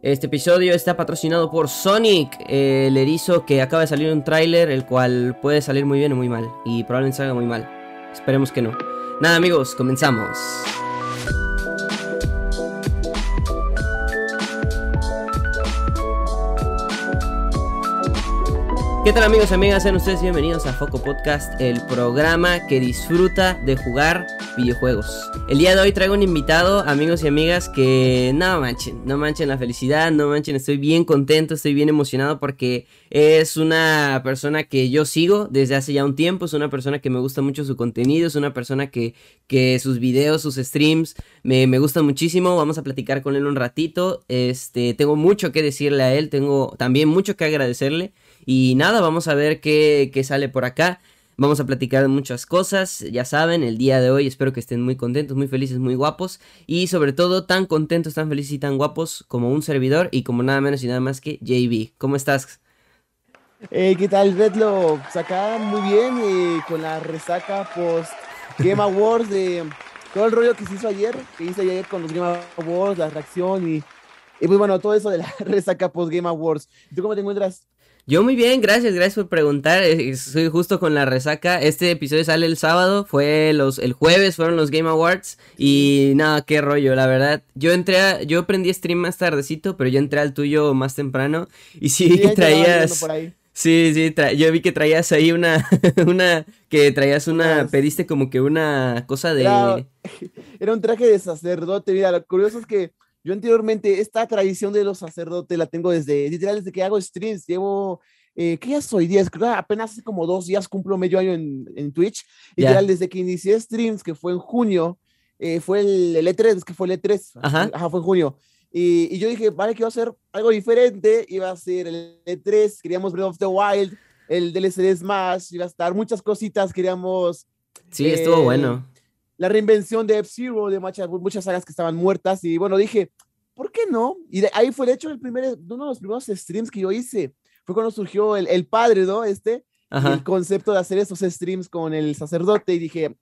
Este episodio está patrocinado por Sonic, el erizo que acaba de salir un tráiler, el cual puede salir muy bien o muy mal, y probablemente salga muy mal. Esperemos que no. Nada amigos, comenzamos. ¿Qué tal amigos amigas? Sean ustedes bienvenidos a Foco Podcast, el programa que disfruta de jugar videojuegos. El día de hoy traigo un invitado, amigos y amigas, que no manchen, no manchen la felicidad, no manchen, estoy bien contento, estoy bien emocionado porque es una persona que yo sigo desde hace ya un tiempo, es una persona que me gusta mucho su contenido, es una persona que, que sus videos, sus streams me, me gustan muchísimo, vamos a platicar con él un ratito, este, tengo mucho que decirle a él, tengo también mucho que agradecerle. Y nada, vamos a ver qué, sale por acá. Vamos a platicar de muchas cosas, ya saben, el día de hoy espero que estén muy contentos, muy felices, muy guapos y sobre todo tan contentos, tan felices y tan guapos como un servidor y como nada menos y nada más que JB. ¿Cómo estás? Eh, ¿Qué tal, Bedlo? Pues acá muy bien, eh, con la resaca post Game Awards de todo el rollo que se hizo ayer, que hice ayer con los Game Awards, la reacción y, y pues bueno, todo eso de la resaca post Game Awards. ¿Tú cómo te encuentras? Yo muy bien, gracias, gracias por preguntar. Eh, soy justo con la resaca. Este episodio sale el sábado, fue los el jueves fueron los Game Awards y nada, qué rollo, la verdad. Yo entré a, yo prendí stream más tardecito, pero yo entré al tuyo más temprano y sí, que traías Sí, sí, yo vi que traías ahí una una que traías una pediste como que una cosa de era, era un traje de sacerdote, mira, lo curioso es que yo anteriormente, esta tradición de los sacerdotes la tengo desde, literal, desde que hago streams. Llevo, eh, ¿qué ya soy? 10, apenas hace como dos días cumplo medio año en, en Twitch. Literal, desde que inicié streams, que fue en junio, eh, fue el, el, E3, es que fue el E3. Ajá. Ajá, fue en junio. Y, y, yo dije, vale, que iba a ser algo diferente. Iba a ser el E3, queríamos Breath of the Wild, el DLC de Smash, iba a estar muchas cositas, queríamos. Sí, estuvo bueno la reinvención de F-Zero, de muchas, muchas sagas que estaban muertas. Y bueno, dije, ¿por qué no? Y de ahí fue, de hecho, el primer, uno de los primeros streams que yo hice. Fue cuando surgió el, el padre, ¿no? Este, el concepto de hacer esos streams con el sacerdote. Y dije,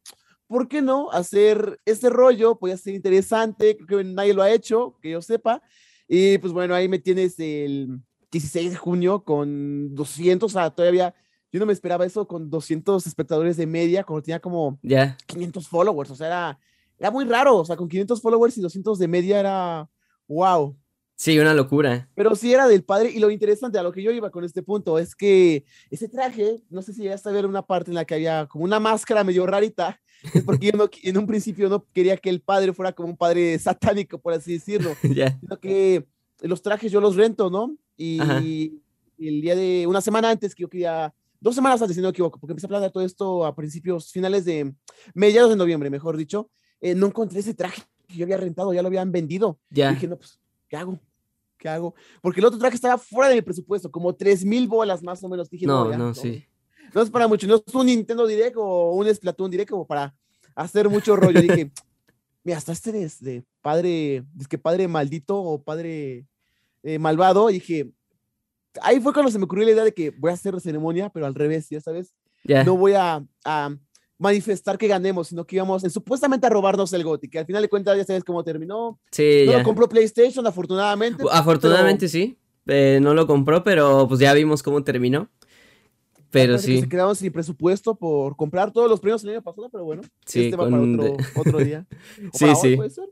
¿por qué no hacer este rollo? Podría ser interesante, creo que nadie lo ha hecho, que yo sepa. Y pues bueno, ahí me tienes el 16 de junio con 200, o sea, todavía yo no me esperaba eso con 200 espectadores de media, cuando tenía como 500 followers. O sea, era, era muy raro. O sea, con 500 followers y 200 de media era wow. Sí, una locura. Pero sí era del padre. Y lo interesante a lo que yo iba con este punto es que ese traje, no sé si llegaste a ver una parte en la que había como una máscara medio rarita. Es porque yo en un principio no quería que el padre fuera como un padre satánico, por así decirlo. Sino que los trajes yo los rento, ¿no? Y, y el día de una semana antes que yo quería dos semanas antes, si no me equivoco, porque empecé a planear todo esto a principios, finales de, mediados de noviembre, mejor dicho, eh, no encontré ese traje que yo había rentado, ya lo habían vendido. Ya. dije, no, pues, ¿qué hago? ¿Qué hago? Porque el otro traje estaba fuera de mi presupuesto, como tres mil bolas más o menos. Dije, no, no, sí. No es para mucho, no es un Nintendo Direct o un Splatoon Direct como para hacer mucho rollo. dije, mira, hasta este es de padre, es que padre maldito o padre eh, malvado. dije, ahí fue cuando se me ocurrió la idea de que voy a hacer la ceremonia, pero al revés, ya sabes. No voy a, manifestar que ganemos, sino que íbamos supuestamente a robarnos el GOTY, que al final de cuentas ya sabes cómo terminó. Sí, no lo compró PlayStation, afortunadamente. Afortunadamente sí, eh, no lo compró, pero pues ya vimos cómo terminó. Pero sí. Se quedaron sin presupuesto por comprar todos los premios el año pasado, pero bueno. Sí, este va para otro, otro día. sí, sí. Puede ser?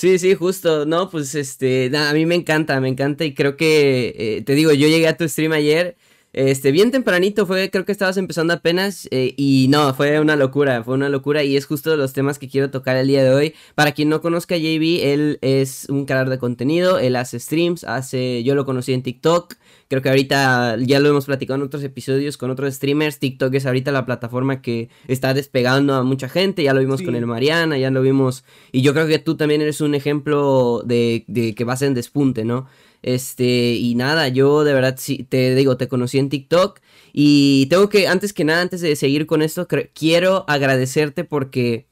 Sí, sí, justo. No, pues este, a mí me encanta, me encanta y creo que, eh, te digo, yo llegué a tu stream ayer, este, bien tempranito, fue, creo que estabas empezando apenas eh, y no, fue una locura, fue una locura y es justo los temas que quiero tocar el día de hoy. Para quien no conozca a JB, él es un creador de contenido, él hace streams, hace, yo lo conocí en TikTok, Creo que ahorita ya lo hemos platicado en otros episodios con otros streamers. TikTok es ahorita la plataforma que está despegando a mucha gente. Ya lo vimos con el Mariana, ya lo vimos. Y yo creo que tú también eres un ejemplo de, de que vas en despunte, ¿no? Este, y nada, yo de verdad sí, te digo, te conocí en TikTok. Y tengo que, antes que nada, antes de seguir con esto, quiero agradecerte porque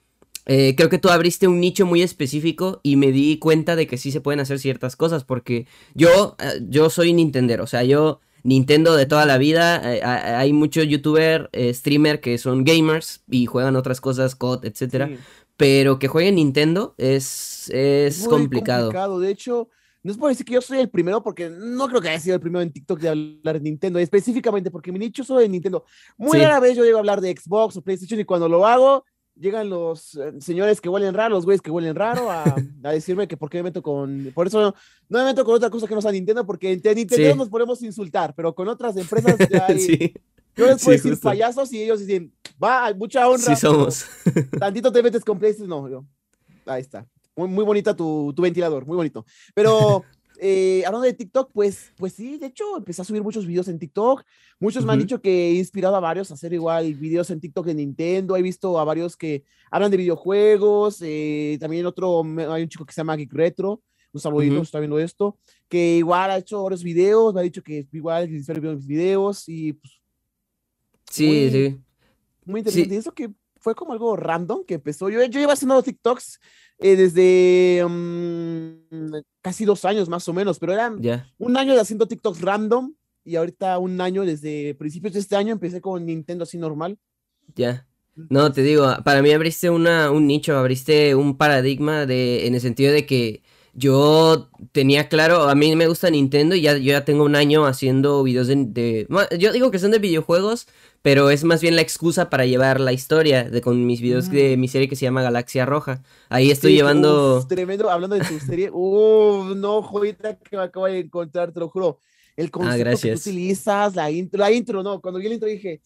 eh, creo que tú abriste un nicho muy específico y me di cuenta de que sí se pueden hacer ciertas cosas porque yo, eh, yo soy Nintendo, o sea, yo Nintendo de toda la vida, eh, hay muchos youtuber, streamer que son gamers y juegan otras cosas, COD, etcétera, pero que jueguen Nintendo es, es, complicado. complicado. De hecho, no es por decir que yo soy el primero, porque no creo que haya sido el primero en TikTok de hablar de Nintendo, específicamente porque mi nicho soy de Nintendo. Muy rara vez yo llego a hablar de Xbox o PlayStation y cuando lo hago, llegan los eh, señores que huelen raro, los güeyes que huelen raro, a, a, decirme que por qué me meto con. Por eso no, no, me meto con otra cosa que no sea Nintendo, porque en Nintendo nos podemos insultar, pero con otras empresas ya hay. sí. Yo les puedo decir payasos y ellos dicen, va, mucha honra. Sí, somos. Tantito te metes con PlayStation, no, yo. Ahí está. Muy, muy bonita tu, tu ventilador, muy bonito. Pero. Eh, hablando de TikTok, pues, pues sí, de hecho, empecé a subir muchos videos en TikTok. Muchos me han dicho que he inspirado a varios a hacer igual videos en TikTok de Nintendo. He visto a varios que hablan de videojuegos. Eh, también otro, hay un chico que se llama Geek Retro. Un saludito, está viendo esto. Que igual ha hecho varios videos. Me ha dicho que igual inspira mis videos. Y pues. Sí, muy, sí. Muy interesante. Y eso que fue como algo random que empezó. Yo, yo iba haciendo TikToks eh, desde um, casi dos años más o menos, pero eran un año de haciendo TikToks random y ahorita un año desde principios de este año empecé con Nintendo así normal. Ya. No, te digo, para mí abriste una, un nicho, abriste un paradigma de, en el sentido de que yo tenía claro, a mí me gusta Nintendo y ya, yo ya tengo un año haciendo videos de, Yo digo que son de videojuegos, pero es más bien la excusa para llevar la historia de con mis videos de mi serie que se llama Galaxia Roja. Ahí estoy llevando... tremendo, hablando de tu serie. Uf, no, joyita que me acabo de encontrar, te lo juro. El ah, concepto que tú utilizas, la intro, la intro, no, cuando vi la intro dije,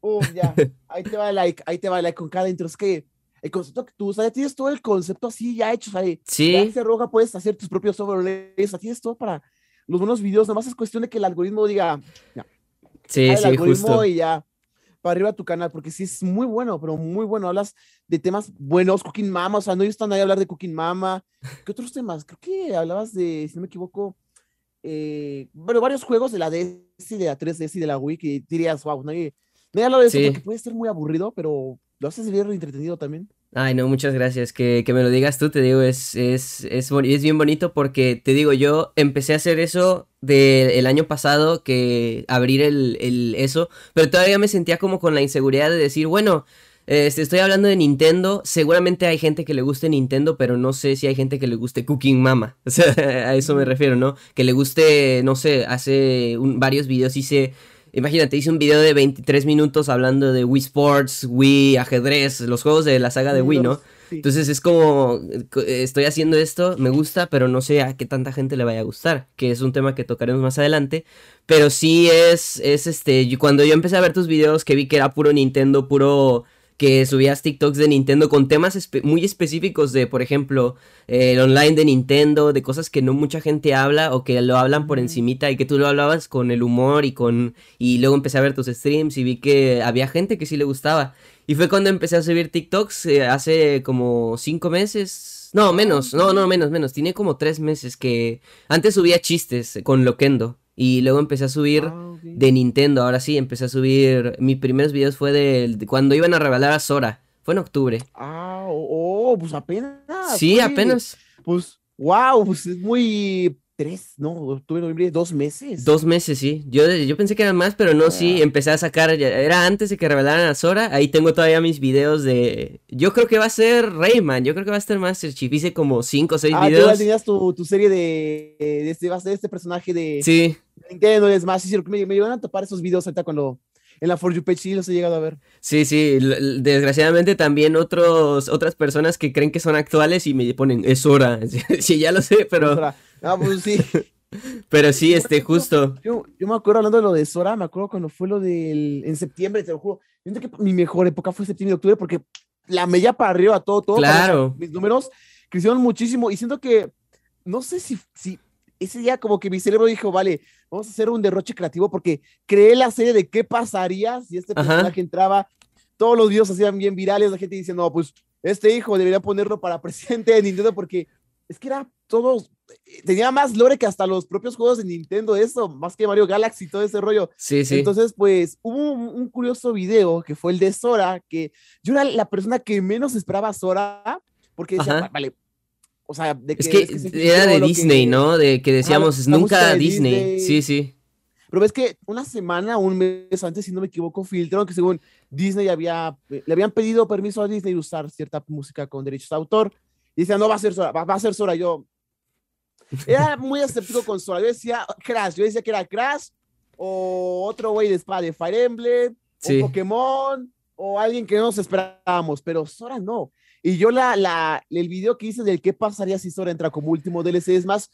uf, ya, ahí te va el like, ahí te va el like con cada intro. Es que el concepto que tú usas, ya tienes todo el concepto así ya hecho, ¿sabes? Sí. Galaxia Roja puedes hacer tus propios overlays, tienes todo para los buenos videos, nomás es cuestión de que el algoritmo diga, ya, Sí, sí, algoritmo justo. y ya para arriba tu canal, porque sí es muy bueno, pero muy bueno. Hablas de temas buenos, Cooking Mama, o sea, no están ahí a hablar de Cooking Mama. ¿Qué otros temas? Creo que hablabas de, si no me equivoco, eh, bueno, varios juegos de la DS y de la 3DS y de la Wii que dirías, wow, nadie, nadie habla de eso porque puede ser muy aburrido, pero lo haces bien entretenido también. Ay, no, muchas gracias. Que, que me lo digas tú, te digo, es, es, es, es, bien bonito porque, te digo, yo empecé a hacer eso del año pasado, que abrir el, el, eso, pero todavía me sentía como con la inseguridad de decir, bueno, este, estoy hablando de Nintendo, seguramente hay gente que le guste Nintendo, pero no sé si hay gente que le guste Cooking Mama. O sea, a eso me refiero, ¿no? Que le guste, no sé, hace varios videos hice Imagínate, hice un video de 23 minutos hablando de Wii Sports, Wii ajedrez, los juegos de la saga de Wii, ¿no? Entonces es como, estoy haciendo esto, me gusta, pero no sé a qué tanta gente le vaya a gustar, que es un tema que tocaremos más adelante. Pero sí es, es este, cuando yo empecé a ver tus videos que vi que era puro Nintendo, puro que subías TikToks de Nintendo con temas muy específicos de, por ejemplo, el online de Nintendo, de cosas que no mucha gente habla o que lo hablan por encimita y que tú lo hablabas con el humor y con... Y luego empecé a ver tus streams y vi que había gente que sí le gustaba. Y fue cuando empecé a subir TikToks eh, hace como cinco meses. No, menos, no, no, menos, menos. Tiene como tres meses que antes subía chistes con Loquendo. Y luego empecé a subir ah, de Nintendo. Ahora sí, empecé a subir. Mis primeros videos fue de, cuando iban a revelar a Sora. Fue en octubre. Ah, oh, oh pues apenas. Sí, apenas. Pues, wow, pues es muy tres, no, tuve noviembre, dos meses. Dos meses, sí. Yo, yo pensé que eran más, pero no, sí, ah. empecé a sacar, era antes de que revelaran a Sora, ahí tengo todavía mis videos de... Yo creo que va a ser Rayman, yo creo que va a ser Master Chief, hice como cinco o seis ah, videos. Ah, tenías tu, tu, serie de, de, este, va a ser este personaje de... Sí. Nintendo, es más, sí, me, me iban a topar esos videos ahorita cuando en la For You page sí los he llegado a ver. Sí, sí, desgraciadamente también otros, otras personas que creen que son actuales y me ponen, es hora. sí, ya lo sé, pero... Ah, pues sí. Pero sí, este, justo. Yo, yo, me acuerdo hablando de lo de Sora, me acuerdo cuando fue lo del. En septiembre, te lo juro. Yo que mi mejor época fue septiembre y octubre porque la media para arriba, todo, todo. Claro. Mis números crecieron muchísimo y siento que. No sé si, si ese día, como que mi cerebro dijo, vale, vamos a hacer un derroche creativo porque creé la serie de qué pasaría si este personaje entraba. Todos los videos hacían bien virales, la gente diciendo, no, pues este hijo debería ponerlo para presidente de Nintendo porque es que era todo, tenía más lore que hasta los propios juegos de Nintendo, eso, más que Mario Galaxy, todo ese rollo. Sí, sí. Entonces, pues, hubo un, curioso video que fue el de Sora, que yo era la persona que menos esperaba Sora, porque decía, vale, o sea, de que, es que, era de Disney, ¿no? De que decíamos, nunca Disney. Sí, sí. Pero ves que una semana, un mes antes, si no me equivoco, filtraron que según Disney había, le habían pedido permiso a Disney de usar cierta música con derechos de autor. Y decían, no va a ser Sora, va, a ser Sora. Yo, era muy escéptico con Sora. Yo decía Crash, yo decía que era Crash o otro güey de espada de Fire Emblem, o Pokémon, o alguien que no nos esperábamos, pero Sora no. Y yo la, la, el video que hice del qué pasaría si Sora entra como último DLC es más,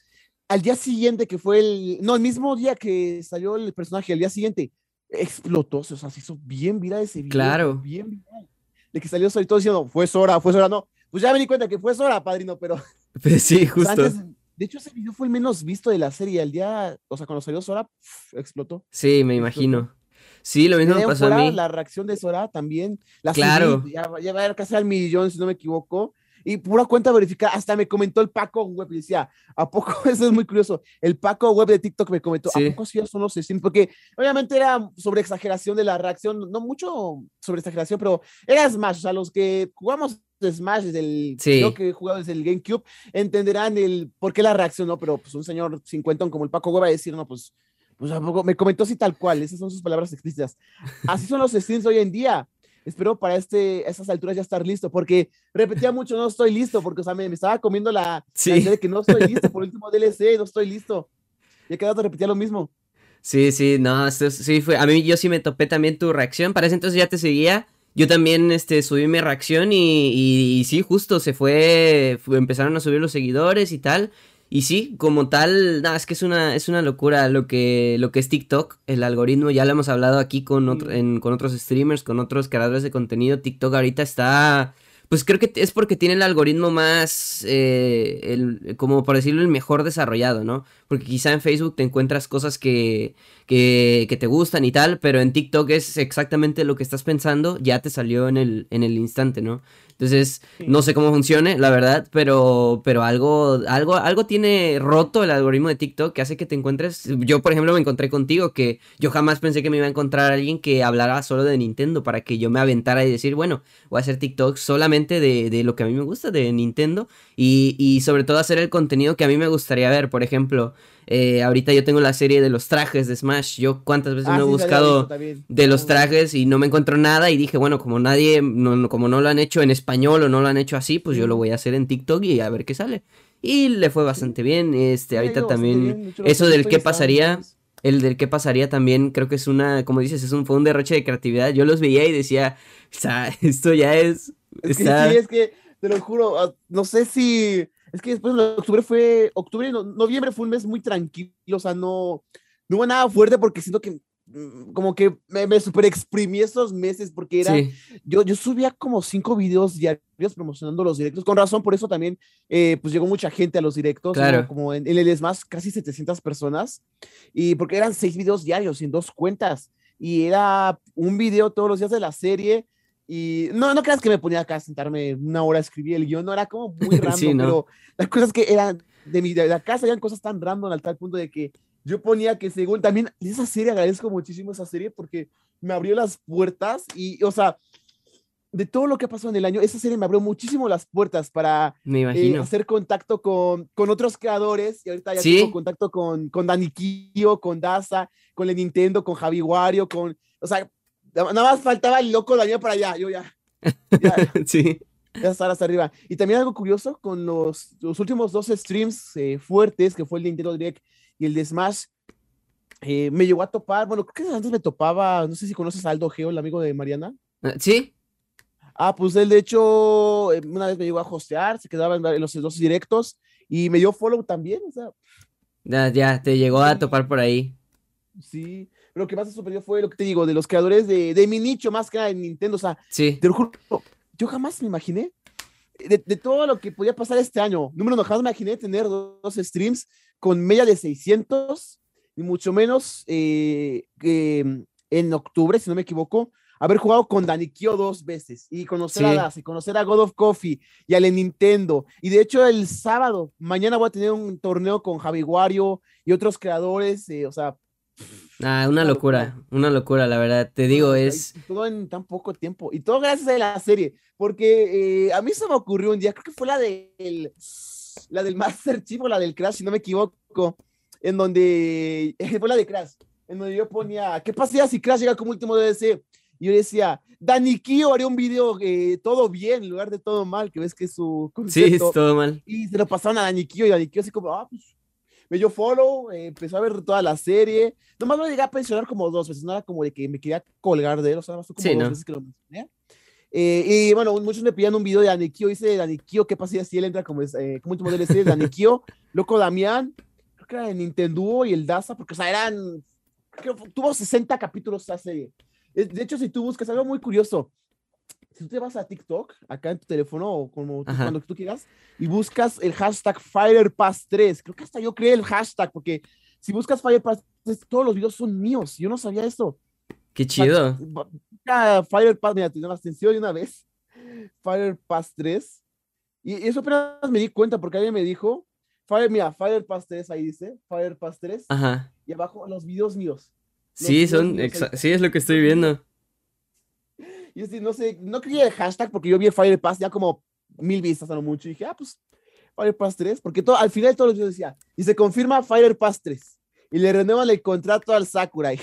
al día siguiente que fue el, no, el mismo día que salió el personaje, al día siguiente, explotó, o sea, se hizo bien viral ese video. Claro. Bien viral. De que salió todo diciendo, fue Sora, fue Sora, no. Pues ya me di cuenta que fue Sora, padrino, pero... Pues sí, justo. de hecho, ese video fue el menos visto de la serie. Al día, o sea, cuando salió Sora, explotó. Sí, me imagino. Sí, lo mismo me pasó a mí. La reacción de Sora también. La claro. ya, ya, va a ir casi al millón, si no me equivoco. Y pura cuenta verificada, hasta me comentó el Paco Web y decía, ¿a poco? Eso es muy curioso. El Paco Web de TikTok me comentó, ¿a poco sí son los streams? Porque obviamente era sobre exageración de la reacción, no mucho sobre exageración, pero era Smash, o sea, los que jugamos Smash desde el sí. que he jugado desde el GameCube entenderán el por qué la reacción, ¿no? Pero pues un señor cincuentón como el Paco Web va a decir, no, pues pues me comentó así tal cual, esas son sus palabras explícitas. Así son los streams hoy en día. Espero para este, estas alturas ya estar listo, porque repetía mucho, no estoy listo, porque o sea, me, estaba comiendo la, sí. de que no estoy listo por el último DLC, no estoy listo. Y cada rato repetía lo mismo. Sí, sí, no, sí fue, a mí yo sí me topé también tu reacción, para ese entonces ya te seguía, yo también este, subí mi reacción y, y, y sí, justo se fue, fue, empezaron a subir los seguidores y tal, y sí, como tal, nada, es que es una, es una locura lo que, lo que es TikTok, el algoritmo, ya lo hemos hablado aquí con, con otros streamers, con otros creadores de contenido, TikTok ahorita está pues creo que es porque tiene el algoritmo más, eh, el, como por decirlo, el mejor desarrollado, ¿no? Porque quizá en Facebook te encuentras cosas que, que, que, te gustan y tal, pero en TikTok es exactamente lo que estás pensando, ya te salió en el, en el instante, ¿no? Entonces, no sé cómo funcione, la verdad, pero, pero algo, algo, algo tiene roto el algoritmo de TikTok que hace que te encuentres. Yo, por ejemplo, me encontré contigo que yo jamás pensé que me iba a encontrar alguien que hablara solo de Nintendo para que yo me aventara y decir, bueno, voy a hacer TikTok solamente de, de lo que a mí me gusta, de Nintendo, y, y sobre todo hacer el contenido que a mí me gustaría ver. Por ejemplo, eh, ahorita yo tengo la serie de los trajes de Smash. Yo cuántas veces ah, me he buscado de los trajes y no me encuentro nada y dije, bueno, como nadie, no, como no lo han hecho en español o no lo han hecho así, pues yo lo voy a hacer en TikTok y a ver qué sale. Y le fue bastante bien. Este, ahorita también, eso del qué pasaría, el del qué pasaría también, creo que es una, como dices, es un, fue un derroche de creatividad. Yo los veía y decía, o sea, esto ya es... Es que sí, es que, te lo juro, ah, no sé si es que después de octubre fue, octubre y noviembre fue un mes muy tranquilo, o sea, no, no hubo nada fuerte porque siento que mm, como que me, me super exprimí esos meses porque era, yo, yo subía como cinco videos diarios promocionando los directos, con razón, por eso también, eh, pues llegó mucha gente a los directos, claro. como en, en, el más casi 700 personas, y porque eran seis videos diarios en dos cuentas, y era un video todos los días de la serie, y no, no creas que me ponía acá a sentarme una hora a escribir el guion, no era como muy random, pero las cosas que eran de mi de la casa eran cosas tan random al tal punto de que yo ponía que según también esa serie agradezco muchísimo esa serie porque me abrió las puertas y, o sea, de todo lo que ha pasado en el año, esa serie me abrió muchísimo las puertas para eh, hacer contacto con, con otros creadores. Y ahorita ya tengo contacto con, con Dani Kio, con Daza, con el Nintendo, con Javi Wario, con. O sea, Nada más faltaba el loco Daniel para allá, yo ya. ya sí. Ya estar hasta arriba. Y también algo curioso, con los, los últimos dos streams eh, fuertes, que fue el de Nintendo Direct y el de Smash, eh, me llegó a topar, bueno, creo que antes me topaba, no sé si conoces a Aldo Geo, el amigo de Mariana. Ah, sí. Ah, pues él de hecho eh, una vez me llegó a hostear, se quedaba en los dos directos y me dio follow también, o sea. Ya, ya, te llegó a topar por ahí. Sí, lo que más me sorprendió fue lo que te digo, de los creadores de, de mi nicho, más que nada en Nintendo. O sea, sí. te lo juro, yo jamás me imaginé de, de, todo lo que podía pasar este año. Número uno, jamás me imaginé tener dos, streams con media de 600, y mucho menos eh, en octubre, si no me equivoco, haber jugado con Danikio dos veces y conocer sí. a Das y conocer a God of Coffee y al Nintendo. Y de hecho, el sábado, mañana voy a tener un torneo con Javi Wario y otros creadores. Eh, o sea, Ah, una locura, una locura, la verdad. Te digo, es. Todo en tan poco tiempo. Y todo gracias a la serie. Porque eh, a mí se me ocurrió un día, creo que fue la del. La del Master Chief o la del Crash, si no me equivoco. En donde. fue la de Crash. En donde yo ponía. ¿Qué pasaría si Crash llega como último DLC? Y yo decía, Dani Kio haría un video eh, todo bien en lugar de todo mal, que ves que es su concepto. Sí, es todo mal. Y se lo pasaron a Dani Kio y Dani Kio así como, ah, pues me dio follow, eh, empezó a ver toda la serie. Nomás lo llegué a pensionar como dos veces, era como de que me quería colgar de él, o sea, más como Sí, dos ¿no? veces que lo mencioné. Eh, y bueno, muchos me pedían un video de Anikio, dice de Anikio, ¿qué pasaría si él entra como, eh, como último DLC de Anikio? Loco Damián, creo que era de Nintendo y el Daza, porque, o sea, eran, creo que tuvo 60 capítulos esa serie. De hecho, si tú buscas algo muy curioso, si tú te vas a TikTok, acá en tu teléfono o como tú- cuando tú quieras, y buscas el hashtag FirePass3, creo que hasta yo creé el hashtag, porque si buscas FirePass, todos los videos son míos, yo no sabía eso. Qué chido. Firepass, mira, te la extensión de una vez, FirePass 3, y eso apenas me di cuenta, porque alguien me dijo, Fire, mira, FirePass 3, ahí dice, FirePass 3, Ajá. y abajo los videos míos. Los Sí, videos son, míos sí, es lo que estoy viendo. Y yo sí, no sé, no quería el hashtag porque yo vi el Fire Pass ya como mil vistas a lo mucho. Y dije, ah, pues Fire Pass 3, porque todo, al final todos los videos decía, y se confirma Fire Pass 3. Y le renuevan el contrato al Sakurai.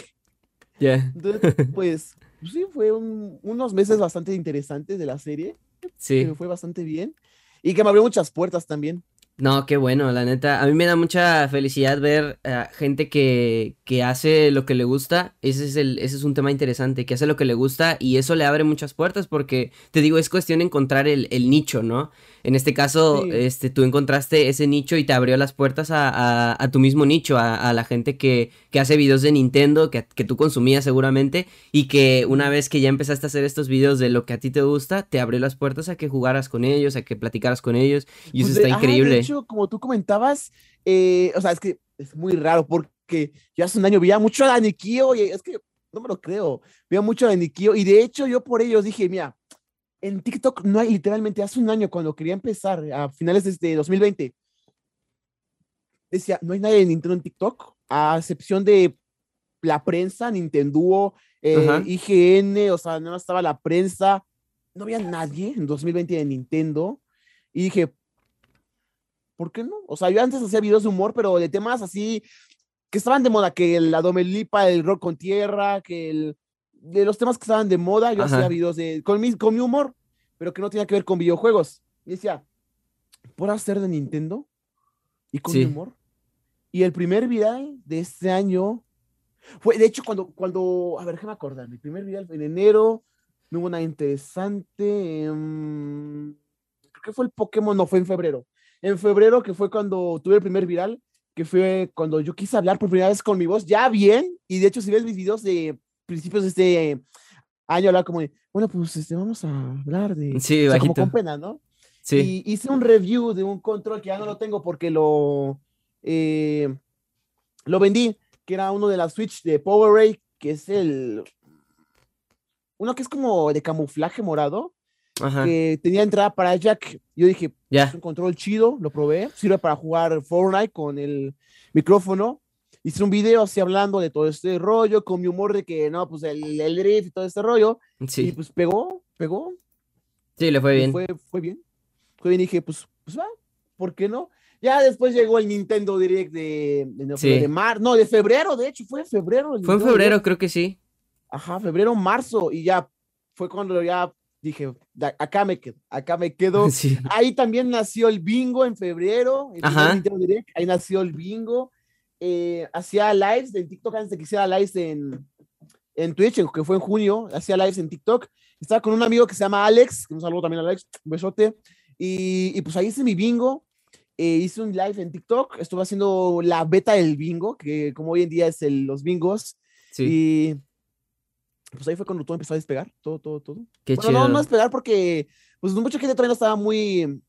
Ya, Entonces, pues, pues sí, fue un- unos meses bastante interesantes de la serie, que sí. me fue bastante bien. Y que me abrió muchas puertas también. No, qué bueno, la neta. A mí me da mucha felicidad ver a gente que, que hace lo que le gusta. Ese es el, ese es un tema interesante, que hace lo que le gusta y eso le abre muchas puertas porque, te digo, es cuestión de encontrar el, el nicho, ¿no? En este caso, Sí. este, tú encontraste ese nicho y te abrió las puertas a, a- a tu mismo nicho, a, a la gente que, que hace videos de Nintendo, que, que tú consumías seguramente, y que una vez que ya empezaste a hacer estos videos de lo que a ti te gusta, te abrió las puertas a que jugaras con ellos, a que platicaras con ellos, y eso Pues está de- increíble. Hecho, como tú comentabas, eh, o sea, es que es muy raro porque yo hace un año veía mucho a Danikio y es que no me lo creo, veía mucho a Danikio y de hecho yo por ellos dije, mira, en TikTok no hay literalmente hace un año cuando quería empezar, a finales de este 2020, decía, no hay nadie de Nintendo en TikTok, a excepción de la prensa, Nintendo, eh. IGN, o sea, no estaba la prensa, no había nadie en 2020 de Nintendo. Y dije, ¿por qué no? O sea, yo antes hacía videos de humor, pero de temas así que estaban de moda, que la domelipa, el rock con tierra, que el, de los temas que estaban de moda, yo Ajá. hacía videos de, con, mi, con mi humor, pero que no tenía que ver con videojuegos. Y decía, ¿puedo hacer de Nintendo? Y con mi humor. Y el primer viral de este año fue, de hecho, cuando, cuando, a ver, déjame acordar, mi primer viral fue en enero, no hubo nada interesante. em, creo que fue el Pokémon, no, fue en febrero. En febrero, que fue cuando tuve el primer viral, que fue cuando yo quise hablar por primera vez con mi voz, ya bien, y de hecho, si ves mis videos de principios de este año, hablaba como de, bueno, pues este, vamos a hablar de. Sí, o sea, como con pena, ¿no? Sí. Y hice un review de un control que ya no lo tengo porque lo, eh, lo vendí, que era uno de la Switch de PowerA, que es el... Uno que es como de camuflaje morado, Ajá. que tenía entrada para Jack. Yo dije, es Ya. un control chido, lo probé, sirve para jugar Fortnite con el micrófono. Hice un video así hablando de todo este rollo, con mi humor de que, no, pues el, el drift y todo este rollo. Y Sí. pues pegó, pegó, Sí, le fue y bien. Fue, fue bien. Fue bien y dije, pues, pues va, ¿por qué no? Ya después llegó el Nintendo Direct de, de, Sí. de mar, no, de febrero, de hecho, fue en febrero. Fue en febrero, Direct. creo que sí. Ajá, febrero, marzo, y ya fue cuando ya dije, "Da- acá me quedo, acá me quedo. Sí. Ahí también nació el bingo en febrero, Ajá. Direct, ahí nació el bingo. Eh, hacía lives de TikTok antes de que hiciera lives en, en Twitch, en- que fue en junio, hacía lives en TikTok. Estaba con un amigo que se llama Alex, que un saludo también a Alex, un besote. Y, y pues ahí hice mi bingo. eh, hice un live en TikTok, estuve haciendo la beta del bingo, que como hoy en día es el, los bingos. Sí. Y pues ahí fue cuando todo empezó a despegar, todo, todo, todo. Qué Bueno, no, chido. no despegar porque pues mucha gente todavía no estaba muy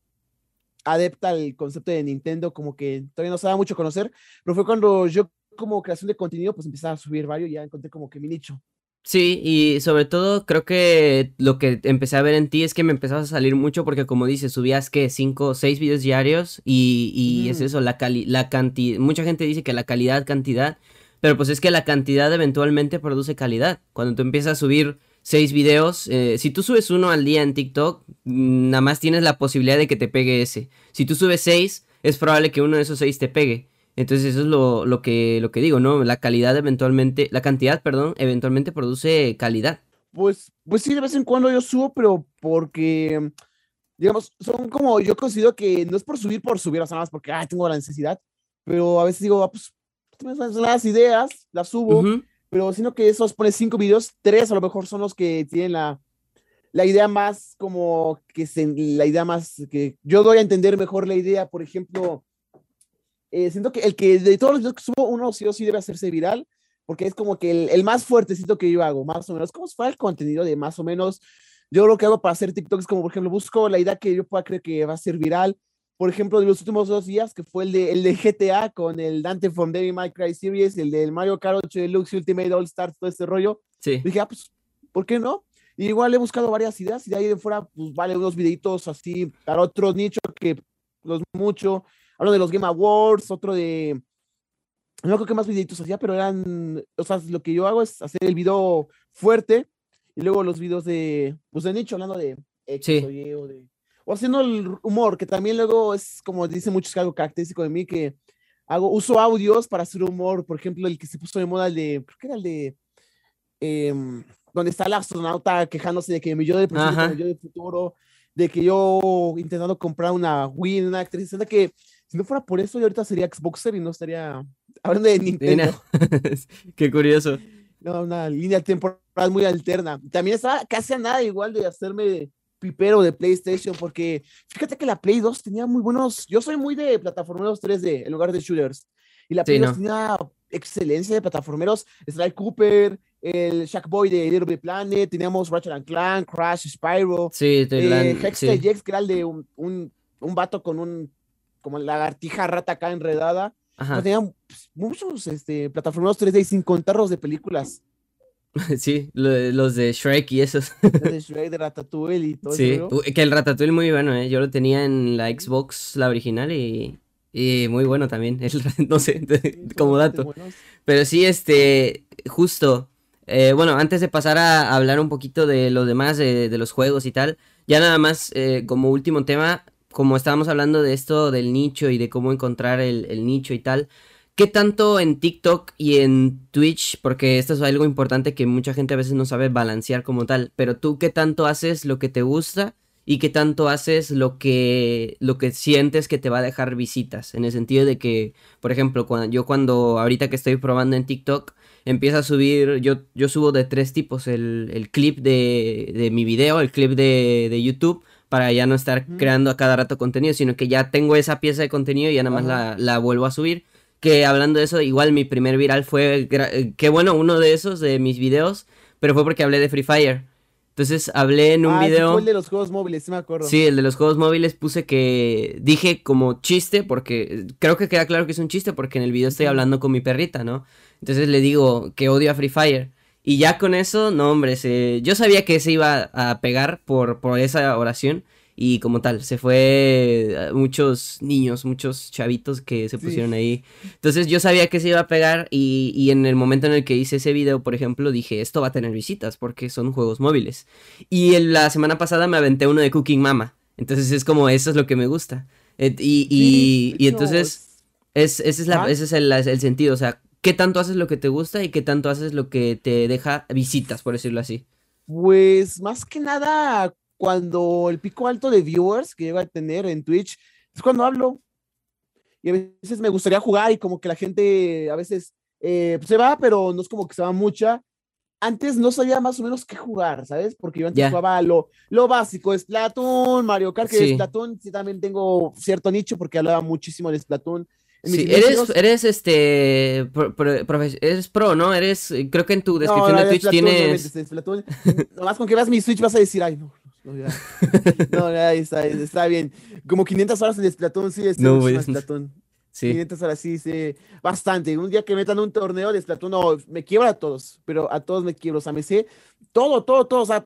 adepta al concepto de Nintendo, como que todavía no se daba mucho conocer, pero fue cuando yo como creación de contenido pues empecé a subir varios y ya encontré como que mi nicho. Sí, y sobre todo creo que lo que empecé a ver en ti es que me empezabas a salir mucho porque como dices, subías que cinco o seis videos diarios y, y es Ujú. eso, la cali la cantidad, mucha gente dice que la calidad, cantidad, pero pues es que la cantidad eventualmente produce calidad. Cuando tú empiezas a subir seis videos, eh, si tú subes uno al día en TikTok, mm, nada más tienes la posibilidad de que te pegue ese. Si tú subes seis, es probable que uno de esos seis te pegue. Entonces eso es lo, lo que, lo que digo, ¿no? La calidad eventualmente, la cantidad, perdón, eventualmente produce calidad. Pues, pues sí, de vez en cuando yo subo, pero porque, digamos, son como, yo considero que no es por subir por subir, o sea, porque, ah, tengo la necesidad, pero a veces digo, ah, pues, las ideas, las subo, pero sino que esos pones cinco videos, tres a lo mejor son los que tienen la, la idea más como que se, la idea más que yo doy a entender mejor la idea, por ejemplo, eh, siento que el que de todos los videos que subo, uno sí o sí debe hacerse viral, porque es como que el, el más fuertecito que yo hago, más o menos, como fuera el contenido de más o menos, yo lo que hago para hacer TikTok es como, por ejemplo, busco la idea que yo pueda creer que va a ser viral, por ejemplo, de los últimos dos días, que fue el de, el de GTA con el Dante from Devil May Cry Series, el del Mario Kart 8 Deluxe Ultimate All Stars, todo este rollo. Sí. Dije, ah, pues, ¿por qué no? Y igual he buscado varias ideas y de ahí de fuera, pues vale, unos videitos así para otro nicho que los mucho. Hablo de los Game Awards, otro de. No creo que más videitos hacía, pero eran. O sea, lo que yo hago es hacer el video fuerte y luego los videos de. Pues de nicho, hablando de X o Y o de. O haciendo el humor, que también luego es como dicen muchos que algo característico de mí, que hago, uso audios para hacer humor. Por ejemplo, el que se puso de moda, el de. Creo que era el de. Eh, donde está el astronauta quejándose de que mi yo del presente, mi yo del futuro, de que yo intentando comprar una Wii, una actriz, que si no fuera por eso, yo ahorita sería Xboxer y no estaría hablando de Nintendo. Qué curioso. No, una línea temporal muy alterna. También estaba casi a nada igual de hacerme pipero de PlayStation, porque fíjate que la Play 2 tenía muy buenos. Yo soy muy de plataformeros 3D en lugar de shooters. Y la Play 2 tenía excelencia de plataformeros. Sly Cooper, el Shackboy de Little Big Planet, teníamos Ratchet and Clank, Crash, Spyro, sí, eh, Hex sí. Jex, que era el de un, un, un, vato con un, como lagartija rata acá enredada. Ajá. tenían pues, muchos este, plataformas 3D sin contarlos de películas. Sí, los de Shrek y esos. Los de Shrek, de Ratatouille y todo sí, eso. Sí, que el Ratatouille muy bueno, ¿eh? Yo lo tenía en la Xbox, la original, y, y muy bueno también. El, no sé, como dato. Pero sí, este, justo eh, bueno, antes de pasar a hablar un poquito de los demás, de, los juegos y tal, ya nada más eh, como último tema, como estábamos hablando de esto del nicho y de cómo encontrar el, nicho y tal, ¿qué tanto en TikTok y en Twitch? Porque esto es algo importante que mucha gente a veces no sabe balancear como tal, pero tú qué tanto haces lo que te gusta y qué tanto haces lo que lo que sientes que te va a dejar visitas, en el sentido de que, por ejemplo, cuando yo cuando ahorita que estoy probando en TikTok empieza a subir, yo, yo subo de tres tipos, el, el clip de, de, mi video, el clip de, de, YouTube, para ya no estar creando a cada rato contenido, sino que ya tengo esa pieza de contenido y ya nada más la, la, vuelvo a subir. Que hablando de eso, igual mi primer viral fue, qué bueno, uno de esos de mis videos, pero fue porque hablé de Free Fire. Entonces hablé en un ah, video. Fue el de los juegos móviles, sí me acuerdo. Sí, el de los juegos móviles puse que dije como chiste, porque creo que queda claro que es un chiste, porque en el video estoy hablando con mi perrita, ¿no? Entonces le digo que odio a Free Fire. Y ya con eso, no, hombre, se... yo sabía que se iba a pegar por, por esa oración. Y como tal, se fue muchos niños, muchos chavitos que se pusieron ahí. Entonces yo sabía que se iba a pegar y, y, en el momento en el que hice ese video, por ejemplo, dije, esto va a tener visitas porque son juegos móviles. Y el, la semana pasada me aventé uno de Cooking Mama. Entonces es como, eso es lo que me gusta. y, y, sí, y entonces, es, ese es, la, ese es el, el sentido, o sea, qué tanto haces lo que te gusta y qué tanto haces lo que te deja visitas, por decirlo así. Pues más que nada, cuando el pico alto de viewers que llega a tener en Twitch es cuando hablo. Y a veces me gustaría jugar y como que la gente a veces eh, se va, pero no es como que se va mucha. Antes no sabía más o menos qué jugar, ¿sabes? Porque yo antes yeah. jugaba lo, lo básico, Splatoon, Mario Kart, que sí. Splatoon sí también tengo cierto nicho porque hablaba muchísimo de Splatoon. Sí, eres, eres este, pro, pro, eres pro, ¿no? Eres, creo que en tu descripción no, de Twitch Splatoon, tienes... Nomás con que veas mi Switch vas a decir, ay, no, no, ya. no ya está, está bien. Como 500 horas en Splatoon, sí, este no, es Splatoon. Sí. 500 horas, sí, sí, bastante. Un día que metan un torneo de Splatoon, no, me quiebra a todos, pero a todos me quiebro, o sea, me sé todo, todo, todo, o sea,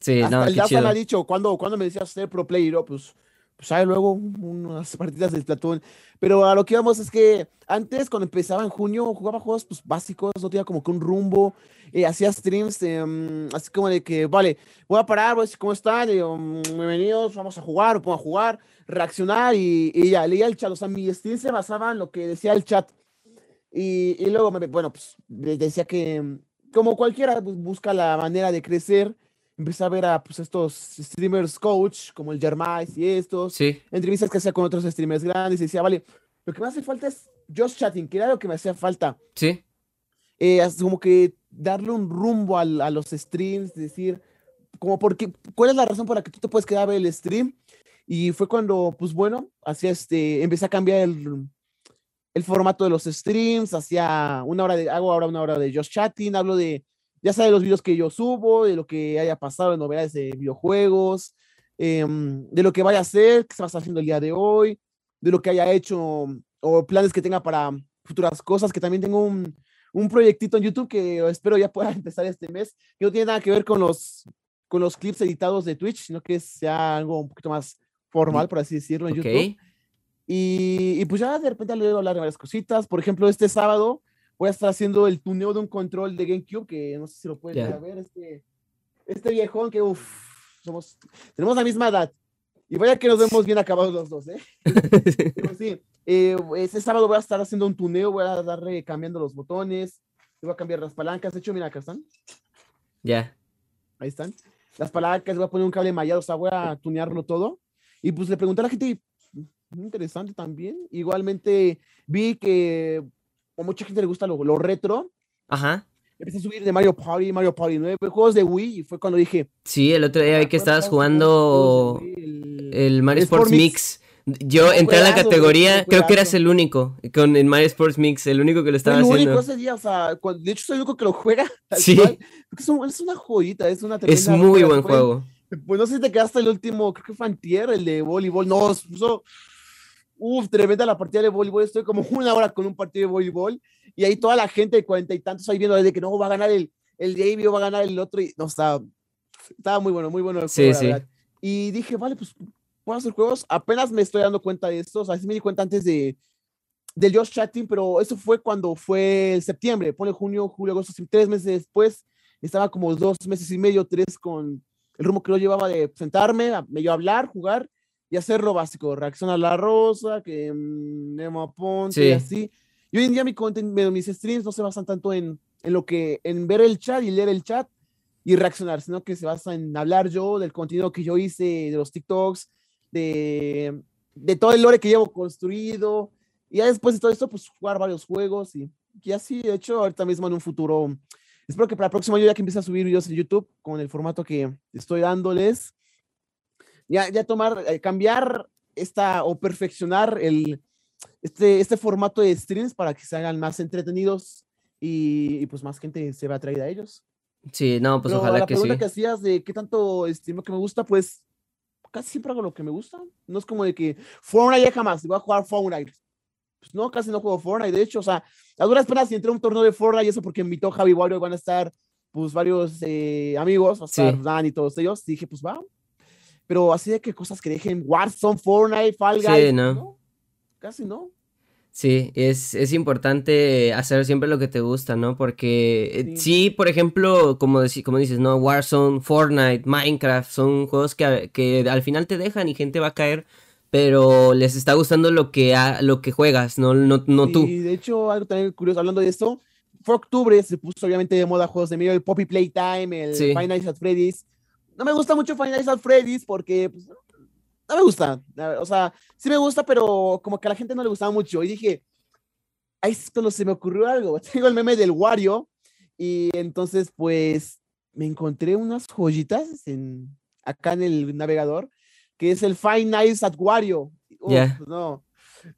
Sí, hasta no, el qué chido. me ha dicho, cuando, cuando me decías ser pro player, pues, pues luego unas partidas de Splatoon. Pero a lo que íbamos es que antes, cuando empezaba en junio, jugaba juegos pues, básicos, no tenía como que un rumbo, eh, hacía streams, eh, así como de que, vale, voy a parar, voy a decir cómo están, um, bienvenidos, vamos a jugar, o pongo a jugar, reaccionar, y, y, ya, leía el chat, o sea, mi stream se basaba en lo que decía el chat. Y, y luego, bueno, pues decía que, como cualquiera, pues, busca la manera de crecer empecé a ver a pues, estos streamers coach, como el Jermais y estos, sí. entrevistas que hacía con otros streamers grandes, y decía, vale, lo que me hace falta es just chatting, que era lo que me hacía falta. Sí. Eh, como que darle un rumbo a los streams, decir, como porque, ¿cuál es la razón por la que tú te puedes quedar a ver el stream? Y fue cuando, pues bueno, hacía este, empecé a cambiar el, el formato de los streams, hacía una hora de, hago ahora una hora de just chatting, hablo de, ya sea de los videos que yo subo, de lo que haya pasado en novedades de videojuegos, em, de lo que vaya a hacer, qué estás haciendo el día de hoy, de lo que haya hecho o planes que tenga para futuras cosas, que también tengo un, un proyectito en YouTube que espero ya pueda empezar este mes, que no tiene nada que ver con los, con los clips editados de Twitch, sino que sea algo un poquito más formal, por así decirlo, en YouTube. Y, y, pues ya de repente le voy a hablar de varias cositas. Por ejemplo, este sábado voy a estar haciendo el tuneo de un control de GameCube, que no sé si lo pueden ver, este, este viejón que, uff, somos, tenemos la misma edad. Y vaya que nos vemos bien acabados los dos, ¿eh? Pero sí, eh, este sábado voy a estar haciendo un tuneo, voy a darle cambiando los botones, voy a cambiar las palancas. De hecho, mira, acá están. Ya. Ahí están. Las palancas, voy a poner un cable mallado, o sea, voy a tunearlo todo. Y pues le pregunté a la gente, muy interesante también. Igualmente vi que a mucha gente le gusta lo, lo retro. Ajá empecé a subir de Mario Party, Mario Party 9, juegos de Wii, y fue cuando dije... Sí, el otro día vi que estabas jugando el, Mario Sports Mix. Yo entré a la categoría, creo que eras el único con el Mario Sports Mix, el único que lo estaba haciendo. El único ese día, o sea, de hecho soy el único que lo juega. Sí. es, una joyita, es una Es muy buen juego. Pues no sé si te quedaste el último, creo que fue Antier, el de voleibol. No, puso Uf, tremenda la partida de voleibol. Estoy como una hora con un partido de voleibol y ahí toda la gente de cuarenta y tantos ahí viendo desde que no va a ganar el, el Davey o va a ganar el otro. Y no, estaba, estaba muy bueno, muy bueno el juego, sí, sí. Y dije, vale, pues puedo hacer juegos. Apenas me estoy dando cuenta de esto. O sea, sí me di cuenta antes de del Just Chatting, pero eso fue cuando fue el septiembre, pone junio, julio, agosto, tres meses después, estaba como dos meses y medio, tres con el rumbo que yo llevaba de sentarme, a medio hablar, jugar y hacer lo básico, reacción a la rosa, que Nemo Aponte y así. Y hoy en día mi content, mis streams no se basan tanto en, en, lo que, en ver el chat y leer el chat y reaccionar, sino que se basa en hablar yo del contenido que yo hice, de los TikToks, de, de todo el lore que llevo construido. Y ya después de todo esto, pues jugar varios juegos y, y así, de hecho, ahorita mismo en un futuro, espero que para el próximo año ya que empiece a subir videos en YouTube con el formato que estoy dándoles, ya, ya tomar, eh, cambiar esta o perfeccionar el, este, este formato de streams para que se hagan más entretenidos y, pues más gente se va a traer a ellos. Sí, no, pues ojalá que sí. La pregunta que hacías de qué tanto stream que me gusta, pues casi siempre hago lo que me gusta. No es como de que Fortnite ya jamás, voy a jugar Fortnite. Pues no, casi no juego Fortnite. De hecho, o sea, a duras penas si entré a un torneo de Fortnite y eso porque invitó Javi Wario, van a estar pues varios eh, amigos, o sea, Dan y todos ellos. Dije, pues va, pero así de que cosas que dejen Warzone, Fortnite, Fall Guys, sí, no. Casi no. Sí, es, es, importante hacer siempre lo que te gusta, ¿no? Porque eh, sí, por ejemplo, como, como dices, ¿no? Warzone, Fortnite, Minecraft, son juegos que, que, al final te dejan y gente va a caer, pero les está gustando lo que, lo que juegas, no, no, no sí, tú. de hecho, algo también curioso, hablando de esto, fue octubre, se puso obviamente de moda juegos de medio, el Poppy Playtime, el Final Fantasy Freddy's, no me gusta mucho Final Fantasy Freddy's porque pues, no me gusta. O sea, sí me gusta, pero como que a la gente no le gustaba mucho. Y dije, ahí es cuando se me ocurrió algo. Tengo el meme del Wario y entonces pues me encontré unas joyitas en, acá en el navegador que es el Five Nights at Wario. Uf, No,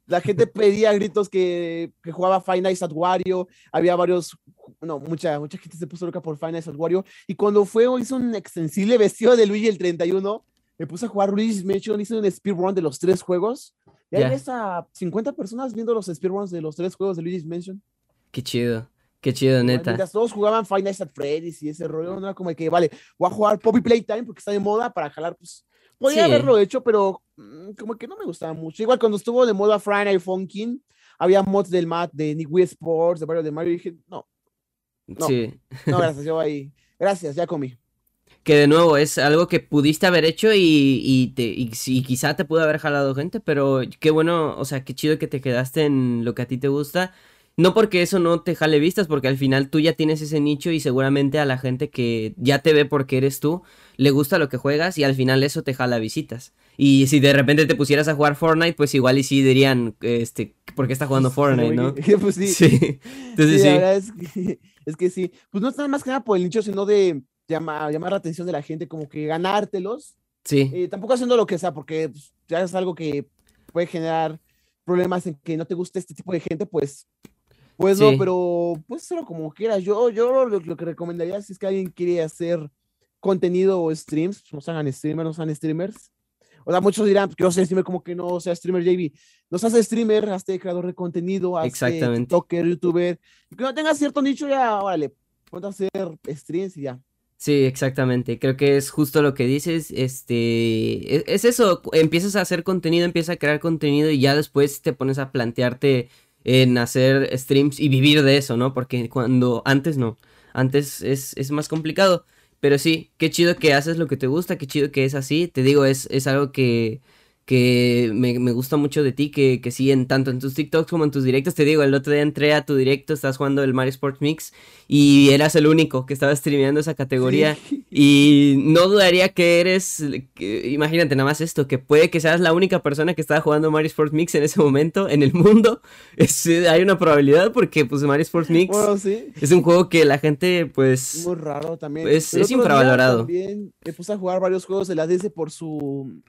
la gente pedía gritos que, que jugaba Five Nights at Wario. Había varios, no, mucha, mucha gente se puso loca por Nights at Wario. Y cuando fue, hizo un extensible vestido de Luigi el 31, me puse a jugar Luigi's Mansion, hice un speedrun de los tres juegos. Y hay ves a 50 personas viendo los speedruns de los tres juegos de Luigi's Mansion. Qué chido. Qué chido, neta. Mientras todos jugaban Five Nights at Freddy's y ese rollo, no era como que, vale, voy a jugar Poppy Playtime porque está de moda para jalar, pues, Podría haberlo hecho, pero mm, como que no me gustaba mucho. Igual cuando estuvo de moda Friday Funkin, había mods del mat de Nick Wii Sports, de Mario de Mario, y dije, no. No, sí. no, gracias, yo ahí. Gracias, ya comí. Que de nuevo es algo que pudiste haber hecho y, y, te, y, quizá te pudo haber jalado gente, pero qué bueno, o sea, qué chido que te quedaste en lo que a ti te gusta No porque eso no te jale vistas, porque al final tú ya tienes ese nicho y seguramente a la gente que ya te ve porque eres tú, le gusta lo que juegas y al final eso te jala visitas. Y si de repente te pusieras a jugar Fortnite, pues igual y sí dirían, este, ¿por qué está jugando Fortnite, no? pues sí. Sí. Entonces sí. La verdad es, que, es que sí. Pues no es nada más que nada por el nicho, sino de llamar, llamar la atención de la gente, como que ganártelos. Sí. Eh, tampoco haciendo lo que sea, porque pues, ya es algo que puede generar problemas en que no te guste este tipo de gente, pues, pues no, pero pues solo como quieras. Yo, yo lo, lo, que recomendaría si es que alguien quiere hacer contenido o streams, pues, no sean streamers, no sean streamers. O sea, muchos dirán, que no sé streamer, como que no sea streamer, JB. No seas streamer, hazte creador de contenido, hazte. TikToker, youtuber. Y que no tengas cierto nicho, ya, vale, ponte a hacer streams y ya. Sí, exactamente. Creo que es justo lo que dices. Este, es, es, eso. Empiezas a hacer contenido, empiezas a crear contenido y ya después te pones a plantearte en hacer streams y vivir de eso, ¿no? Porque cuando antes no, antes es, es más complicado. Pero sí, qué chido que haces lo que te gusta, qué chido que es así. Te digo, es, es algo que, que me, me, gusta mucho de ti, que, que sí, en, tanto en tus TikToks como en tus directos, te digo, el otro día entré a tu directo, estás jugando el Mario Sports Mix y eras el único que estaba streameando esa categoría sí. y no dudaría que eres, que, imagínate nada más esto, que puede que seas la única persona que estaba jugando Mario Sports Mix en ese momento en el mundo, es, hay una probabilidad porque pues Mario Sports Mix bueno, sí. es un juego que la gente pues... Muy raro también. Es, es infravalorado. También me puse a jugar varios juegos de la DS por su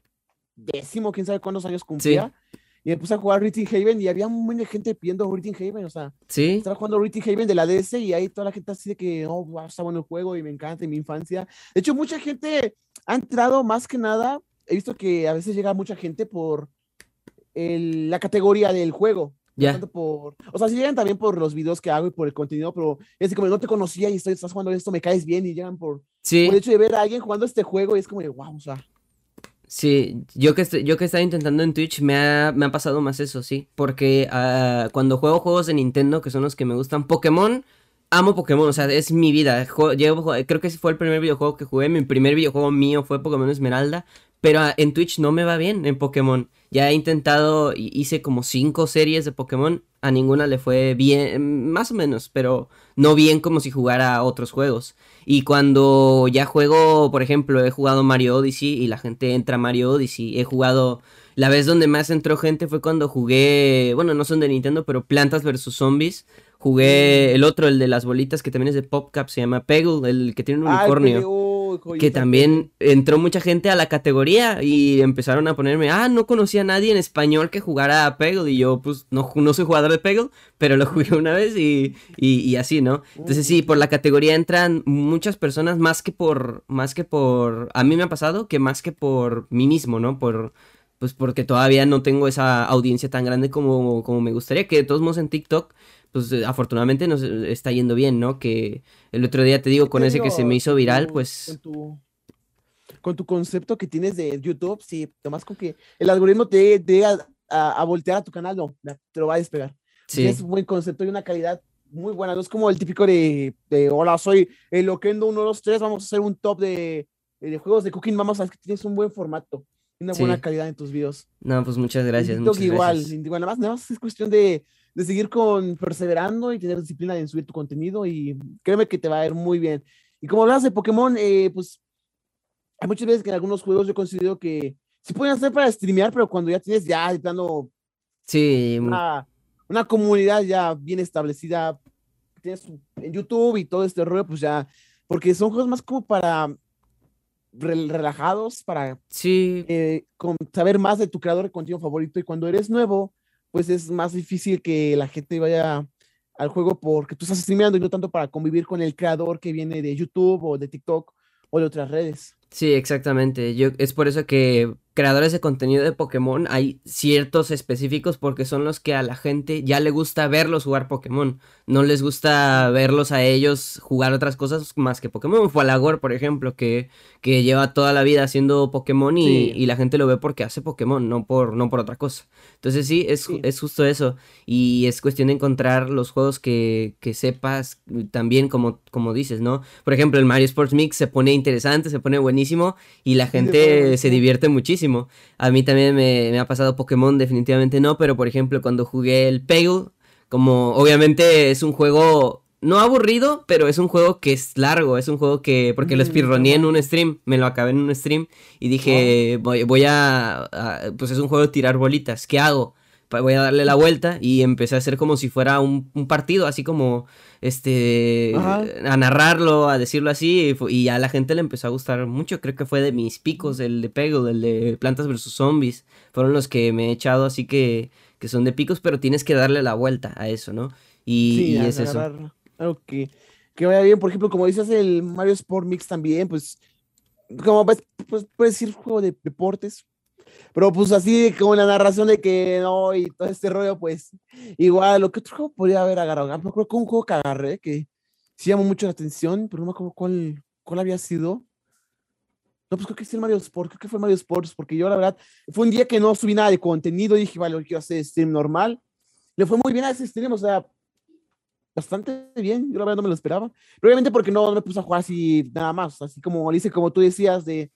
décimo, quién sabe cuántos años cumplía. Sí. Y me puse a jugar Written Haven y había un montón de gente pidiendo Written Haven, o sea, ¿Sí? estaba jugando Written Haven de la DS y ahí toda la gente así de que, oh, wow, está bueno el juego y me encanta y mi infancia. De hecho, mucha gente ha entrado más que nada, he visto que a veces llega mucha gente por el, la categoría del juego. Ya. Yeah. Por, o sea, si llegan también por los videos que hago y por el contenido, pero es como no te conocía y estoy, estás jugando esto, me caes bien y llegan por, sí. por el hecho de ver a alguien jugando este juego y es como de wow, o sea. Sí, yo que, yo que estaba intentando en Twitch me ha, me ha pasado más eso, sí. Porque uh, cuando juego juegos de Nintendo, que son los que me gustan, Pokémon, amo Pokémon, o sea, es mi vida. Llevo, creo que ese fue el primer videojuego que jugué. Mi primer videojuego mío fue Pokémon Esmeralda. Pero uh, en Twitch no me va bien en Pokémon. Ya he intentado, hice como cinco series de Pokémon. A ninguna le fue bien, más o menos, pero no bien como si jugara a otros juegos. Y cuando ya juego, por ejemplo, he jugado Mario Odyssey y la gente entra a Mario Odyssey. He jugado. La vez donde más entró gente fue cuando jugué. Bueno, no son de Nintendo, pero Plantas vs Zombies. Jugué el otro, el de las bolitas, que también es de PopCap, se llama Peggle, el que tiene un unicornio. Oh, que también entró mucha gente a la categoría y empezaron a ponerme, ah, no conocía a nadie en español que jugara a Peggle. Y yo, pues, no, no soy jugador de Peggle, pero lo jugué una vez y, y, y así, ¿no? Entonces sí, por la categoría entran muchas personas más que por, más que por, a mí me ha pasado que más que por mí mismo, ¿no? Por, pues porque todavía no tengo esa audiencia tan grande como, como me gustaría, que de todos modos en TikTok pues afortunadamente nos está yendo bien, ¿no? Que el otro día te digo, con ese que se me hizo viral, pues... Con tu, con tu concepto que tienes de YouTube, sí, nomás con que el algoritmo te llega a, a, voltear a tu canal, no, te lo va a despegar. Sí. Es un buen concepto y una calidad muy buena, no es como el típico de, de hola, soy el Loquendo 1, 2, 3, vamos a hacer un top de, de juegos de cooking, vamos a ver que tienes un buen formato una buena Sí. calidad en tus videos. No, pues muchas gracias, muchas igual, gracias. igual, nada más, nada más es cuestión de, de seguir con perseverando y tener disciplina en subir tu contenido y créeme que te va a ir muy bien. Y como hablas de Pokémon, eh, pues hay muchas veces que en algunos juegos yo considero que sí pueden hacer para streamear, pero cuando ya tienes ya de plano Sí, mu- una, una comunidad ya bien establecida, tienes en YouTube y todo este rollo, pues ya, porque son juegos más como para rel- relajados, para sí, eh, con saber más de tu creador de contenido favorito y cuando eres nuevo, pues es más difícil que la gente vaya al juego porque tú estás streameando y no tanto para convivir con el creador que viene de YouTube o de TikTok o de otras redes. sí, exactamente. Yo, es por eso que creadores de contenido de Pokémon hay ciertos específicos porque son los que a la gente ya le gusta verlos jugar Pokémon. No les gusta verlos a ellos jugar otras cosas más que Pokémon. Falagor, por ejemplo, que, que lleva toda la vida haciendo Pokémon y, Sí. y la gente lo ve porque hace Pokémon, no por, no por otra cosa. Entonces sí, es, Sí. es justo eso. Y es cuestión de encontrar los juegos que, que sepas también como, como dices, ¿no? Por ejemplo, el Mario Sports Mix se pone interesante, se pone buenísimo y la Sí, se gente se buenísimo. A mí también me, me ha pasado Pokémon, definitivamente no, pero por ejemplo, cuando jugué el Peggle como obviamente es un juego no aburrido, pero es un juego que es largo, es un juego que, porque lo Mm, speedroneé en un stream, me lo acabé en un stream y dije, voy, voy a, a- pues es un juego de tirar bolitas, ¿qué hago? Voy a darle la vuelta y empecé a hacer como si fuera un, un partido, así como, este, Ajá. a narrarlo, a decirlo así, y, y a la gente le empezó a gustar mucho, creo que fue de mis picos, el de Peggle, el de Plantas vs Zombies, fueron los que me he echado, así que, que son de picos, pero tienes que darle la vuelta a eso, ¿no? Y, Sí, y es eso. algo que, que vaya bien. Por ejemplo, como dices, el Mario Sport Mix también, pues, como ves, pues, puedes decir juego de deportes. Pero pues así como la narración de que no y todo este rollo, pues igual, lo que otro juego podría haber agarrado. Me acuerdo que un juego que agarré que sí llamó mucho la atención, pero no me acuerdo cuál, cuál había sido. No, pues creo que sí el Mario Sport, creo que fue Mario Sports, porque yo la verdad, fue un día que no subí nada de contenido y dije, vale, hoy quiero hacer stream normal. Le fue muy bien a ese stream, o sea, bastante bien, yo la verdad no me lo esperaba. Pero obviamente porque no, no me puse a jugar así nada más, así como dice, como tú decías, de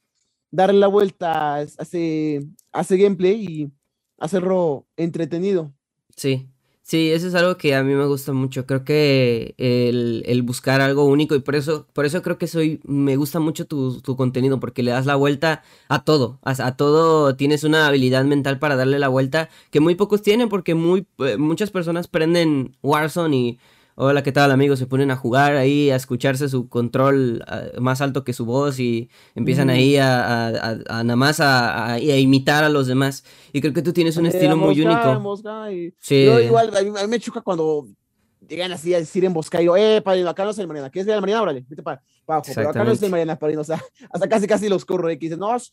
darle la vuelta a ese gameplay y hacerlo entretenido. Sí, sí, eso es algo que a mí me gusta mucho. Creo que el, el buscar algo único y por eso, por eso creo que soy, me gusta mucho tu, tu contenido, porque le das la vuelta a todo, a, a todo tienes una habilidad mental para darle la vuelta que muy pocos tienen, porque muy, eh, muchas personas prenden Warzone y hola, ¿qué tal amigos? Se ponen a jugar ahí, a escucharse su control ah, más alto que su voz y empiezan ahí a, a, a- nada más a, imitar a los demás. Y creo que tú tienes un Eh, estilo muy único. Sí. Yo igual, a mí, me choca cuando llegan así a decir emboscada y yo, eh, padrino, acá no es el Mariana, ¿quieres ver al Mariana? Órale, vete para abajo, pero acá no es el Mariana, padrino, o sea, hasta casi casi los corro, y que dicen, no, es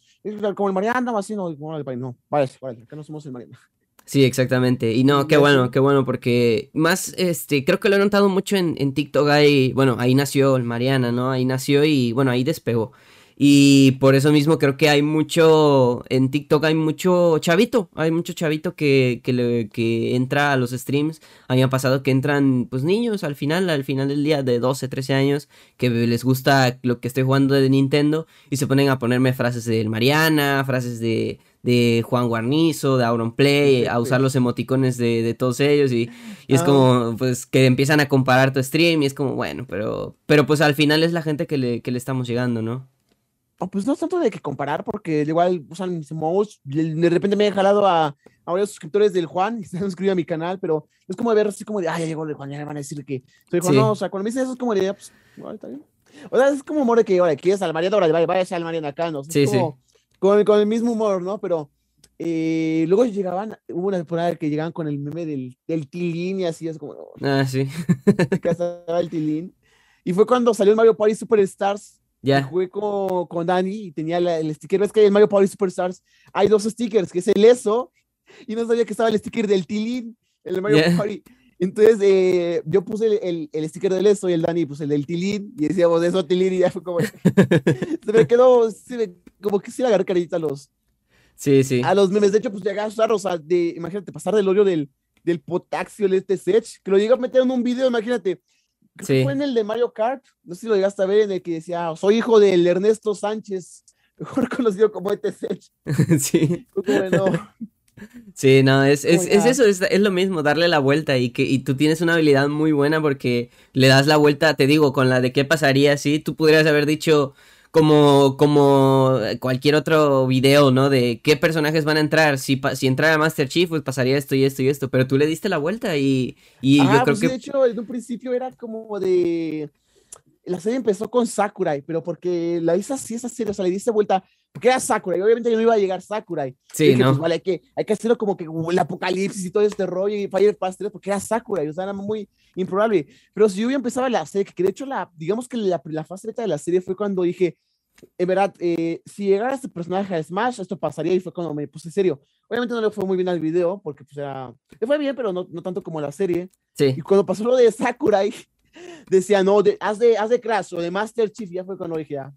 como el Mariana, así, no, padrino, no, vale, vale, acá no somos el Mariana. Sí, exactamente. Y no, qué bueno, qué bueno, porque más, este, creo que lo he notado mucho en, en TikTok. Ahí, bueno, ahí nació el Mariana, ¿no? Ahí nació y, bueno, ahí despegó. Y por eso mismo creo que hay mucho, en TikTok hay mucho chavito, hay mucho chavito que, que, le- que entra a los streams. A mí me ha pasado que entran, pues, niños al final, al final del día de 12, 13 años, que les gusta lo que estoy jugando de Nintendo y se ponen a ponerme frases del Mariana, frases de, de Juan Guarnizo, de Auronplay, a usar los emoticones de, de todos ellos y, y es Ah. como, pues, que empiezan a comparar tu stream y es como, bueno, pero, pero pues al final es la gente que le, que le estamos llegando, ¿no? Oh, pues no es tanto de que comparar, porque igual usan mis emotes, de repente me he jalado a, a varios suscriptores del Juan y se han suscrito a mi canal, pero es como de ver así como de, ay, ya llegó el Juan, ya me van a decir que soy Juan, Sí. no, o sea, cuando me dicen eso es como de, "Ah, pues, igual está bien. O sea, es como humor de que, ahora, quieres al Mariana, ahora, vaya, vaya al Mariana acá, ¿no? O sea, Sí, es sí. Con, el- con el mismo humor, ¿no? Pero eh, luego llegaban, hubo una temporada que llegaban con el meme del, del tilín y así, es como, oh, Ah, sí, te casaba el tilín. Y fue cuando salió el Mario Party Superstars ya, jugué con, con Dani y tenía la- el sticker. ¿Ves que en el Mario Party Superstars hay dos stickers? Que es el eso y no sabía que estaba el sticker del Tilín el Mario Ya. Party. Entonces eh, yo puse el, el, el sticker del eso y el Dani puso el del Tilín y decíamos eso Tilín y ya fue como. se me quedó, se me- como que sí le agarré carita a los, sí, sí, a los memes. De hecho, pues llegué a usar, o sea, de, imagínate, pasar del odio del, del potaxio, el este Sech, que lo llegué a meter en un video, imagínate. Sí. fue en el de Mario Kart, no sé si lo llegaste a ver, en el que decía, soy hijo del Ernesto Sánchez, mejor conocido como este Sech. sí. Como, no. Sí, no, es, es, eso, es, es lo mismo, darle la vuelta y que y tú tienes una habilidad muy buena porque le das la vuelta, te digo, con la de qué pasaría si tú podrías haber dicho como, como cualquier otro video, ¿no? De qué personajes van a entrar, si, si entrara Master Chief, pues pasaría esto y esto y esto, pero tú le diste la vuelta y, y Ah, yo creo pues que... de hecho, en un principio era como de... La serie empezó con Sakurai, pero porque la hice así, esa serie, o sea, le diste vuelta, porque era Sakurai, obviamente no iba a llegar Sakurai. Sí, Dije, ¿no? pues vale, hay que, hay que hacerlo como que el apocalipsis y todo este rollo y Fire Fast 3 porque era Sakura, y, o sea, era muy improbable. Pero si yo hubiera empezado la serie, que de hecho, la, digamos que la, la fase de la serie fue cuando dije, en verdad, eh, si llegara este personaje a Smash, esto pasaría y fue cuando me puse serio. Obviamente no le fue muy bien al video, porque pues era, le fue bien, pero no, no tanto como la serie. Sí, Y cuando pasó lo de Sakurai, decía, no, de, haz, de, haz de Crash o de Master Chief, ya fue cuando dije, ya,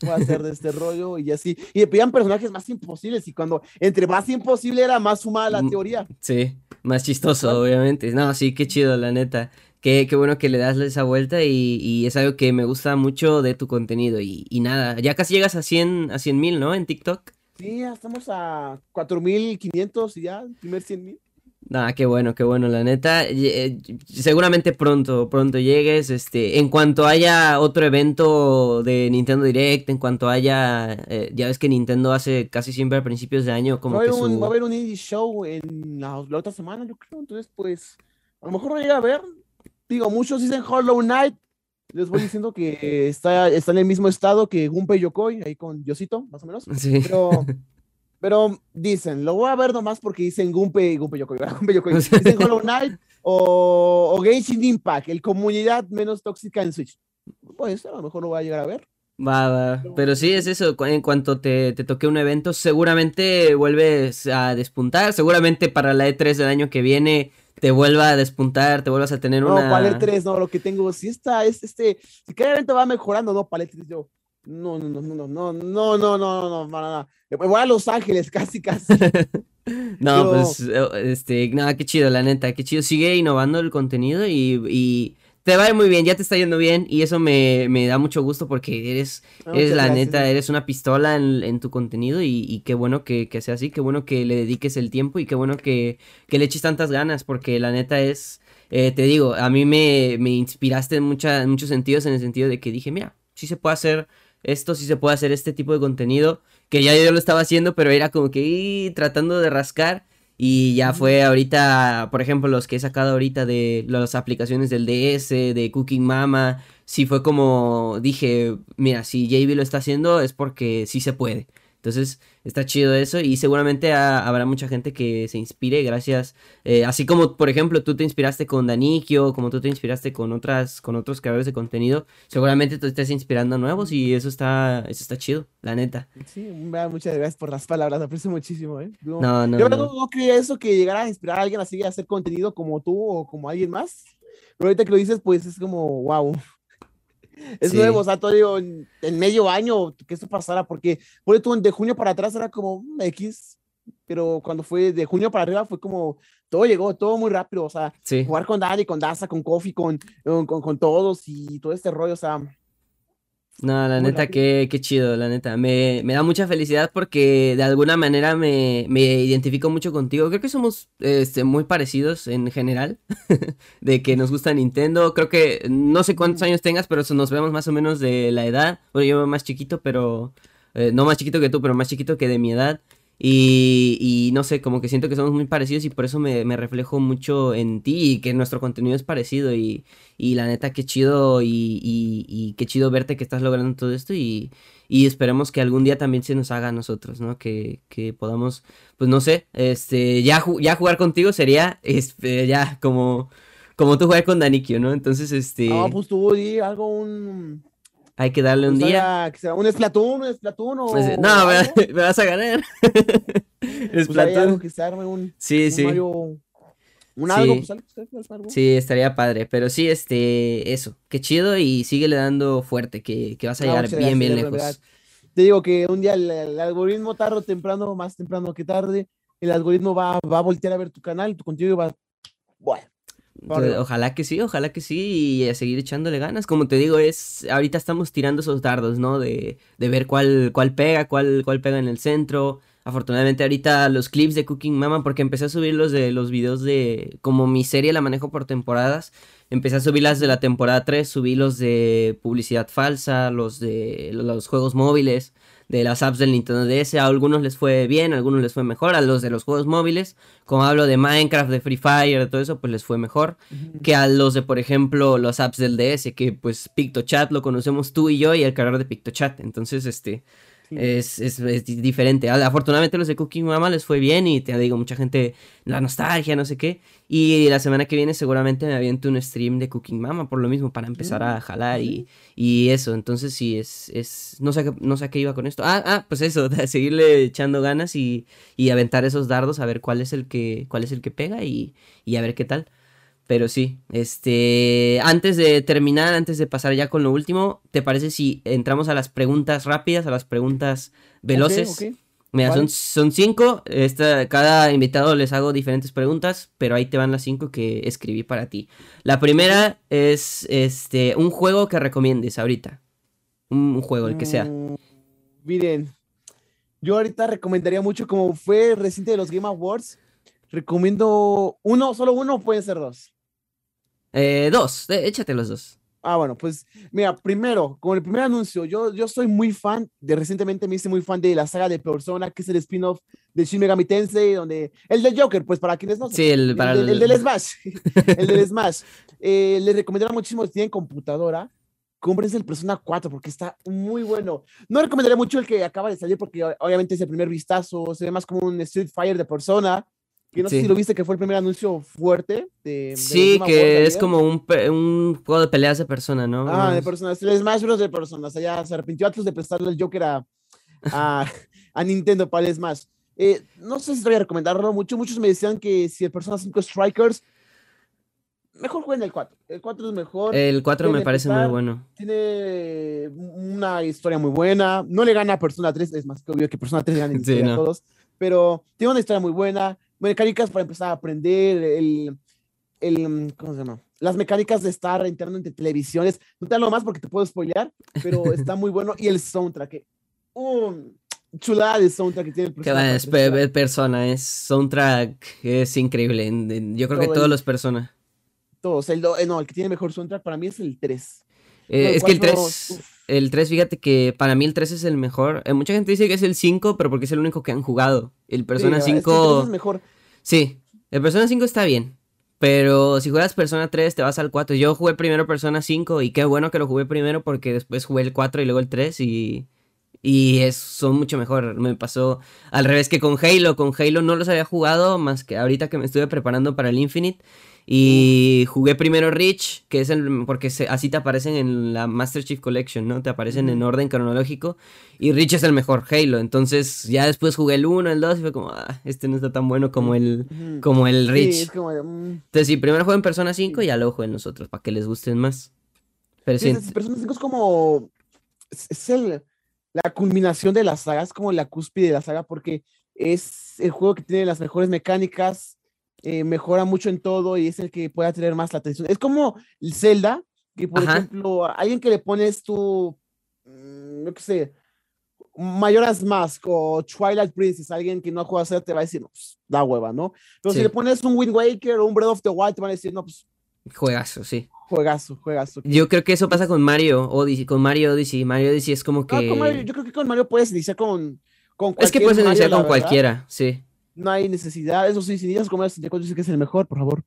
voy a hacer de este rollo y así. Y me pedían personajes más imposibles y cuando entre más imposible era más fumada la Mm, teoría. sí, más chistoso, obviamente. No, sí, qué chido, la neta. Qué, qué bueno que le das esa vuelta y, y es algo que me gusta mucho de tu contenido. Y, y nada, ya casi llegas a 100 a 100 mil, ¿no? En TikTok. Sí, ya estamos a 4.500 y ya, el primer 100 mil. Ah, qué bueno, qué bueno, la neta. Eh, seguramente pronto, pronto llegues. Este, en cuanto haya otro evento de Nintendo Direct, en cuanto haya, eh, ya ves que Nintendo hace casi siempre a principios de año como va que Va a haber un indie show en la, otra semana, yo creo. Entonces, pues, a lo mejor no llega a ver. Digo, muchos dicen Hollow Knight. Les voy diciendo que está, está en el mismo estado que Gunpei Yokoi, ahí con Yosito, más o menos. Sí. Pero Pero dicen, lo voy a ver nomás porque dicen Gunpei, Gunpei Yokoi, Gunpei Yokoi. Dicen Hollow Knight o, o Genshin Impact, el comunidad menos tóxica en Switch. Pues a lo mejor lo voy a llegar a ver. Va, va. Pero sí, es eso. En cuanto te, te toque un evento, seguramente vuelves a despuntar. Seguramente para la E3 del año que viene te vuelva a despuntar, te vuelvas a tener una. No, para la E3, no, lo que tengo, si está, es este, si cada evento va mejorando, no, para la E3, yo no, no, no, no, no, no, no, no, no, no, no, Me voy a Los Ángeles, casi, casi. no, pues, este, nada, qué chido, la neta, qué chido. Sigue innovando el contenido y, y te va muy bien, ya te está yendo bien y eso me, me da mucho gusto porque eres, eres la neta, eres una pistola en, en tu contenido y, y qué bueno que, que, sea así, qué bueno que le dediques el tiempo y qué bueno que, que le eches tantas ganas porque la neta es, eh, te digo, a mí me, me inspiraste en, mucha, en muchos sentidos, en el sentido de que dije, mira, sí se puede hacer esto sí se puede hacer este tipo de contenido, que ya yo lo estaba haciendo, pero era como que tratando de rascar. Y ya fue ahorita, por ejemplo, los que he sacado ahorita de las aplicaciones del DS, de Cooking Mama, sí fue como dije, mira, si JB lo está haciendo es porque sí se puede. Entonces está chido eso y seguramente habrá mucha gente que se inspire gracias, eh, así como por ejemplo tú te inspiraste con Danikio, como tú te inspiraste con otras, con otros creadores de contenido, seguramente tú estés inspirando a nuevos y eso está, eso está chido, la neta. Sí, muchas gracias por las palabras, aprecio muchísimo, ¿eh? No, no, yo no, no, creía eso que llegara a inspirar a alguien así a hacer contenido como tú o como alguien más, pero ahorita que lo dices pues es como wow es nuevo, o sea, todo en, medio año que esto pasara, porque por tú de junio para atrás era como mm, X, pero cuando fue de junio para arriba fue como todo llegó, todo muy rápido, o sea, jugar con Dani, con Daza, con Kofi, con, con, con, todos y todo este rollo, o sea, no, la neta, qué, qué, chido, la neta. Me, me, da mucha felicidad porque de alguna manera me, me identifico mucho contigo. Creo que somos este, muy parecidos en general, de que nos gusta Nintendo. Creo que no sé cuántos años tengas, pero nos vemos más o menos de la edad. Bueno, yo más chiquito, pero... Eh, no más chiquito que tú, pero más chiquito que de mi edad. Y, y, no sé, como que siento que somos muy parecidos y por eso me, me, reflejo mucho en ti y que nuestro contenido es parecido. Y, y la neta, qué chido y, y, qué chido verte que estás logrando todo esto y, esperemos que algún día también se nos haga a nosotros, ¿no? Que, que podamos, pues no sé, este, ya, ya jugar contigo sería este, ya como, como tú jugar con Danikio, ¿no? Entonces, este... No, pues tú di algo, un hay que darle un pues día. un Splatoon, un Splatoon o. Pues, no, me, vas a ganar. Pues Splatoon. que se arme un, sí, sí. un algo, pues, algo, Sí, estaría padre. Pero sí, este, eso. Qué chido y síguele dando fuerte, que, que vas a llegar bien, bien lejos. Te digo que un día el, algoritmo tarde o temprano, más temprano que tarde, el algoritmo va, va a voltear a ver tu canal, tu contenido va. Bueno, ojalá que sí, ojalá que sí, y a seguir echándole ganas. Como te digo, es ahorita estamos tirando esos dardos, ¿no? De, de ver cuál, cuál pega, cuál, cuál pega en el centro. Afortunadamente ahorita los clips de Cooking Mama, porque empecé a subir los de los videos de, como mi serie la manejo por temporadas, empecé a subir las de la temporada 3, subí los de publicidad falsa, los de los juegos móviles, de las apps del Nintendo DS. A algunos les fue bien, a algunos les fue mejor. A los de los juegos móviles, como hablo de Minecraft, de Free Fire, de todo eso, pues les fue mejor. Que a los de, por ejemplo, los apps del DS, que pues PictoChat lo conocemos tú y yo y el creador de PictoChat. Entonces, este, es, es, es, diferente. Afortunadamente los de Cooking Mama les fue bien y te digo, mucha gente, la nostalgia, no sé qué. Y la semana que viene seguramente me aviento un stream de Cooking Mama por lo mismo, para empezar a mm, jalar y, y eso. Entonces sí, es, es, no sé, no sé a qué iba con esto. Ah, ah, pues eso, seguirle echando ganas y, y aventar esos dardos a ver cuál es el que, cuál es el que pega y, y a ver qué tal. Pero sí, este, antes de terminar, antes de pasar ya con lo último, ¿te parece si entramos a las preguntas rápidas, a las preguntas veloces? Mira, son, son cinco, esta, cada invitado les hago diferentes preguntas, pero ahí te van las cinco que escribí para ti. La primera es, este, un juego que recomiendes ahorita. Un, juego, el que sea. Mm, miren, yo ahorita recomendaría mucho, como fue reciente de los Game Awards, recomiendo uno, solo uno o pueden ser dos. Eh, dos, échate los dos. Ah, bueno, pues mira, primero, con el primer anuncio, yo, yo soy muy fan, de recientemente me hice muy fan de la saga de Persona, que es el spin-off de Shin Megami Tensei, donde, el del Joker, pues para quienes no Sí, el, para el, del Smash, el del Smash. Eh, les recomendaría muchísimo si tienen computadora, cómprense el Persona 4 porque está muy bueno. No recomendaría mucho el que acaba de salir porque obviamente es el primer vistazo, se ve más como un Street Fighter de Persona, que no sé si lo viste, que fue el primer anuncio fuerte. De, sí, que es como un, un, juego de peleas de persona, ¿no? Ah, de personas. El Smash Bros. de personas. Allá se arrepintió Atlus de prestarle el Joker a, a, a Nintendo para el Smash. Eh, no sé si te voy a recomendarlo mucho. Muchos me decían que si el Persona 5 Strikers, mejor jueguen el 4. El 4 es mejor. El 4 me parece muy bueno. Tiene una historia muy buena. No le gana a Persona 3, es más que obvio que Persona 3 gana sí, a todos. Pero tiene una historia muy buena mecánicas para empezar a aprender, el, el, ¿cómo se llama? Las mecánicas de estar interno entre televisiones. No te lo más porque te puedo spoilear, pero está muy bueno. Y el soundtrack, un chulada de soundtrack que tiene. Que va, es persona, es soundtrack, es increíble. Yo creo que todos los personas. Todos, el, eh, no, el que tiene mejor soundtrack para mí es el 3. Eh, es que el 3, el 3, fíjate que para mí el 3 es el mejor. Eh, mucha gente dice que es el 5, pero porque es el único que han jugado. El Persona 5... Es, mejor. Sí, el Persona 5 está bien. Pero si juegas Persona 3 te vas al 4. Yo jugué primero Persona 5 y qué bueno que lo jugué primero porque después jugué el 4 y luego el 3 y... Y es, son mucho mejor. Me pasó al revés que con Halo. Con Halo no los había jugado más que ahorita que me estuve preparando para el Infinite. Y jugué primero Rich, que es el. Porque así te aparecen en la Master Chief Collection, ¿no? Te aparecen en orden cronológico. Y Rich es el mejor Halo. Entonces ya después jugué el 1, el 2 y fue como, ah, este no está tan bueno como el, como el Rich. Mm. Entonces sí, primero juego en Persona 5 y ya luego jueguen nosotros, para que les gusten más. Pero sí, Persona 5 es como. Es el, la culminación de la saga, es como la cúspide de la saga, porque es el juego que tiene las mejores mecánicas eh, mejora mucho en todo y es el que puede tener más la atención. Es como el Zelda, que por ejemplo, alguien que le pones tu, mm, no qué sé, Mayoras Mask o Twilight Princess, alguien que no ha jugado a Zelda te va a decir, no, pues da hueva, ¿no? Pero si le pones un Wind Waker o un Breath of the Wild, te van a decir, no, pues. Juegazo, sí. Juegazo, juegazo. Yo creo que eso pasa con Mario Odyssey, con Mario Odyssey. Mario Odyssey es como que. yo creo que con Mario puedes iniciar con, con Es que puedes iniciar con cualquiera, sí no hay necesidad. Eso sí, si como el 64 dice que es el mejor, por favor.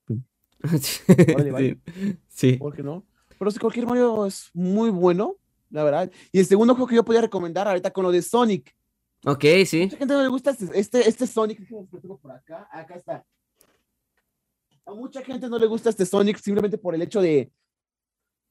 Sí. ¿Por qué no? Pero si cualquier Mario es muy bueno, la verdad. Y el segundo juego que yo podía recomendar ahorita con lo de Sonic. Ok, sí. Mucha gente no le gusta este, este, este Sonic. por acá. Acá está. A mucha gente no le gusta este Sonic simplemente por el hecho de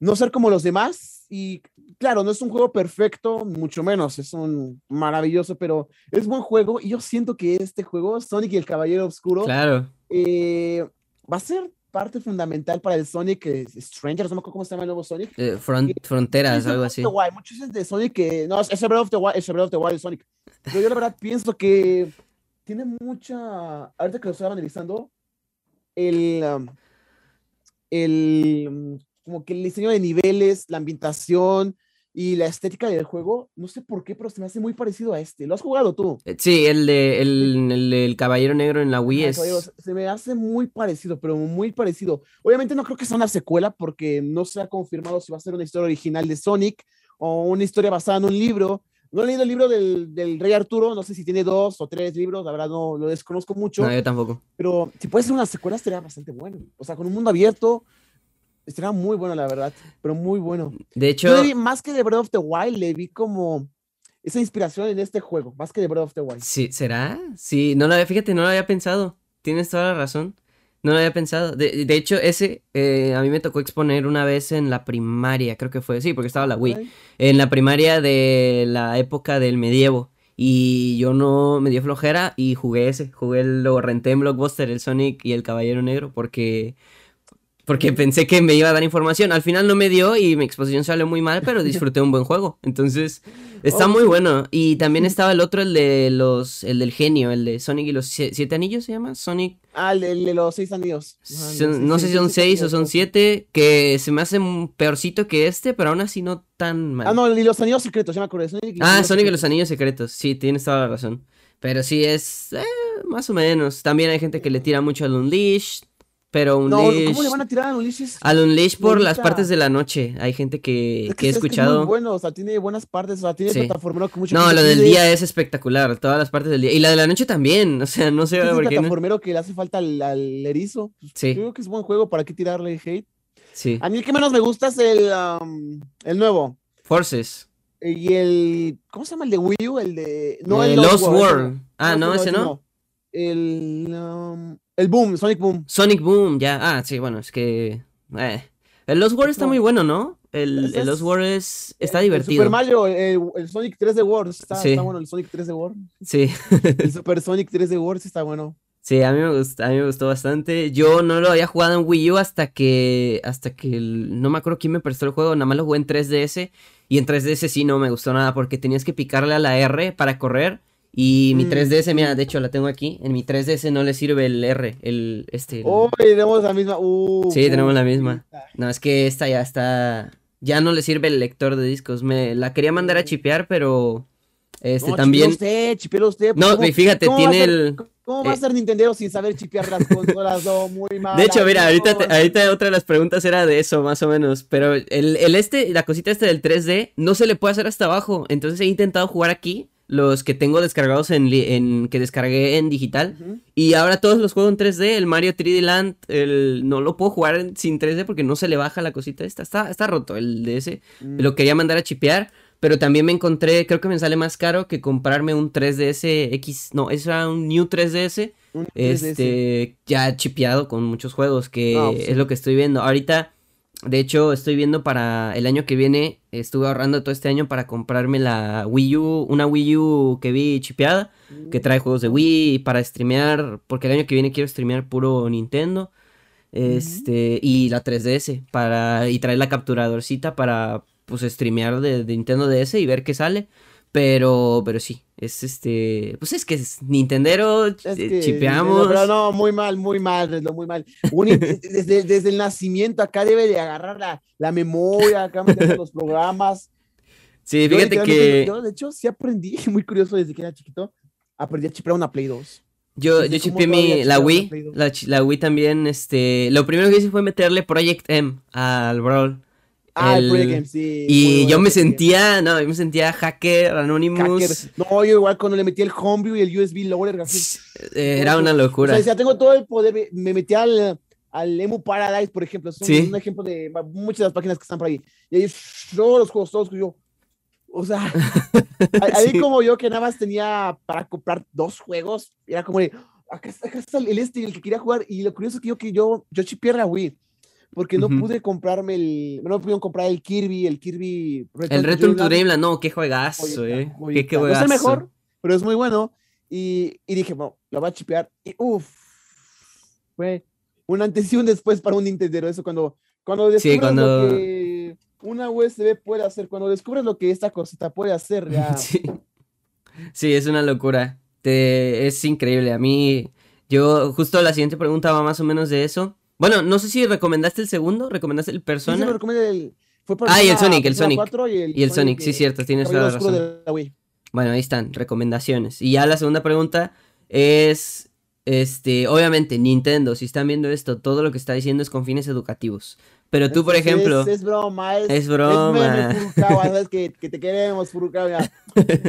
no ser como los demás. Y claro, no es un juego perfecto, mucho menos, es un maravilloso, pero es buen juego. Y yo siento que este juego, Sonic y el Caballero Oscuro, claro. Eh, va a ser parte fundamental para el Sonic Strangers, no me acuerdo cómo se llama el nuevo Sonic. Eh, fronteras, algo así. Muchos dicen de Sonic que no, es el Breath of the Wild, es el Breath of the Wild Sonic. Pero yo la verdad pienso que tiene mucha, ahorita que lo estoy analizando, el, um, el como que el diseño de niveles, la ambientación y la estética del juego, no sé por qué, pero se me hace muy parecido a este. ¿Lo has jugado tú? Eh, sí, el de el, Caballero Negro en la Wii es... se me hace muy parecido, pero muy parecido. Obviamente no creo que sea una secuela porque no se ha confirmado si va a ser una historia original de Sonic o una historia basada en un libro. No he leído el libro del, del, Rey Arturo, no sé si tiene dos o tres libros, la verdad no lo desconozco mucho. No, yo tampoco. Pero si puede ser una secuela, estaría bastante bueno. O sea, con un mundo abierto, Estará muy bueno, la verdad, pero muy bueno. De hecho, más que de Breath of the Wild, le vi como esa inspiración en este juego, más que de Breath of the Wild. Sí, ¿será? Sí, no lo había, fíjate, no lo había pensado. Tienes toda la razón. No lo había pensado. De, hecho, ese eh, a mí me tocó exponer una vez en la primaria, creo que fue, sí, porque estaba la Wii. En la primaria de la época del medievo. Y yo no me dio flojera y jugué ese. Jugué, lo renté en Blockbuster, el Sonic y el Caballero Negro, porque porque pensé que me iba a dar información. Al final no me dio y mi exposición salió muy mal, pero disfruté un buen juego. Entonces, está muy bueno. Y también estaba el otro, el de los, el del genio, el de Sonic y los siete anillos se llama, Sonic. Ah, el de, los seis anillos. no sé si son seis o son siete, que se me hace peorcito que este, pero aún así no tan mal. Ah, no, y los anillos secretos, ya me acuerdo. ah, Sonic y los anillos secretos, sí, tienes toda la razón. Pero sí es eh, más o menos. También hay gente que le tira mucho al Unleash. Pero Unleash. No, ¿cómo le van a tirar a Unleash? Al Unleash por las partes de la noche. Hay gente que, es que he es escuchado. Es muy bueno, o sea, tiene buenas partes, o sea, tiene Sí. plataformero que mucha No, lo del día es espectacular. Todas las partes del día. Y la de la noche también. O sea, no sé por qué. no- plataformero que le hace falta al, al erizo. Pues, Sí. Yo creo que es buen juego, ¿para qué tirarle hate? Sí. A mí el que menos me gusta es el, um, el nuevo. Forces. Y el. ¿Cómo se llama el de Wii U? El de. No, Eh, el Lost World. Ah, no, ese no. El. um, el Boom, Sonic Boom. Sonic Boom, ya. Ah, sí, bueno, es que. eh. El Lost World está muy bueno, ¿no? El, Lost World es, está El- el divertido. Super Mario, el, el Sonic 3D World. Está, Sí. está bueno el Sonic 3D World. Sí. El Super Sonic 3D World sí está bueno. Sí, a mí me gustó, a mí me gustó bastante. Yo no lo había jugado en Wii U hasta que, hasta que no me acuerdo quién me prestó el juego, nada más lo jugué en 3DS y en 3DS sí no me gustó nada porque tenías que picarle a la R para correr y mi Mm, 3DS, mira, de hecho la tengo aquí, en mi 3DS no le sirve el R, el este. el- Oh, tenemos la misma. Uh, Sí, tenemos la misma. No, es que esta ya está, ya no le sirve el lector de discos. Me la quería mandar a chipear, pero este No, también. usted, usted. No, ¿cómo- y fíjate, tiene ser- el. ¿Cómo va a eh, ser Nintendo sin saber chipear las consolas? No, muy mal. De hecho, mira, ahorita, te- no. ahorita otra de las preguntas era de eso, más o menos. Pero el, el este, la cosita esta del 3D, no se le puede hacer hasta abajo. Entonces he intentado jugar aquí, los que tengo descargados en, que descargué en digital. Y ahora todos los juego en 3D. El Mario 3D Land, el, no lo puedo jugar en- sin 3D porque no se le baja la cosita esta. Está, está roto el ese. Mm. Lo quería mandar a chipear. Pero también me encontré, creo que me sale más caro que comprarme un 3DS X. No, era un New 3DS. Un 3DS. Este, ya chipeado con muchos juegos, que Ah, pues sí. es lo que estoy viendo. Ahorita, de hecho, estoy viendo para el año que viene, estuve ahorrando todo este año para comprarme la Wii U, una Wii U que vi chipeada, que trae juegos de Wii para streamear, porque el año que viene quiero streamear puro Nintendo. Este, y la 3DS para y traer la capturadorcita para pues streamear de, de Nintendo DS y ver qué sale. Pero, pero sí, es este, pues es que es Nintendero, Es eh, que, chipeamos. no, pero no, muy mal, muy mal, muy mal. Un desde, desde el nacimiento acá debe de agarrar la, la memoria, acá meter los programas. Sí, Yo fíjate que Yo, de hecho, sí aprendí, muy curioso, desde que era chiquito, aprendí a chipear una Play 2. yo, yo chipeé mi, la Wii, la, la Wii también, este, lo primero que hice fue meterle Project M al Brawl. Ah, el, El- Project Game, sí. Y yo me sentía, no, yo me sentía hacker, Anonymous. Hacker. No, yo igual cuando le metí el homebrew y el USB loader, así, Era una O locura. sea, decía, tengo todo el poder, me- me metí al, al Emu Paradise, por ejemplo, es un, Sí. un ejemplo de muchas de las páginas que están por ahí. Y ahí, todos los juegos, todos yo. O sea, ahí Sí. como yo que nada más tenía para comprar dos juegos, era como de, acá está, acá está el este, el que quería jugar. Y lo curioso es que yo, que yo, yo chipié la Wii, porque no pude comprarme el, no pudieron comprar el Kirby, el Kirby. El Return to Dreamland. No, qué juegazo, eh. Qué, qué No es el juegazo. mejor, pero es muy bueno. Y, y dije, bueno, lo voy a chipear. Y uff, fue un antes y un después para un Nintendo. Eso cuando, cuando descubres cuando- lo que una USB puede hacer, cuando descubres lo que esta cosita puede hacer, ya. Sí. Sí, es una locura. Te, es increíble. A mí, yo, justo la siguiente pregunta va más o menos de eso. Bueno, no sé si recomendaste el segundo, recomendaste el Sí, sí, Persona. me recomiendo el- fue Ah, y el Persona- Sonic, el Persona Sonic. 4 y el, y el Sonic, sí, cierto, tienes toda la razón. de la Wii. Bueno, ahí están, recomendaciones. Y ya la segunda pregunta es, este, obviamente, Nintendo, si están viendo esto, todo lo que está diciendo es con fines educativos. Pero tú, por Es- ejemplo, Es, es broma, es, Es broma. Furukawa, sabes que, que te queremos, Furukawa. ya.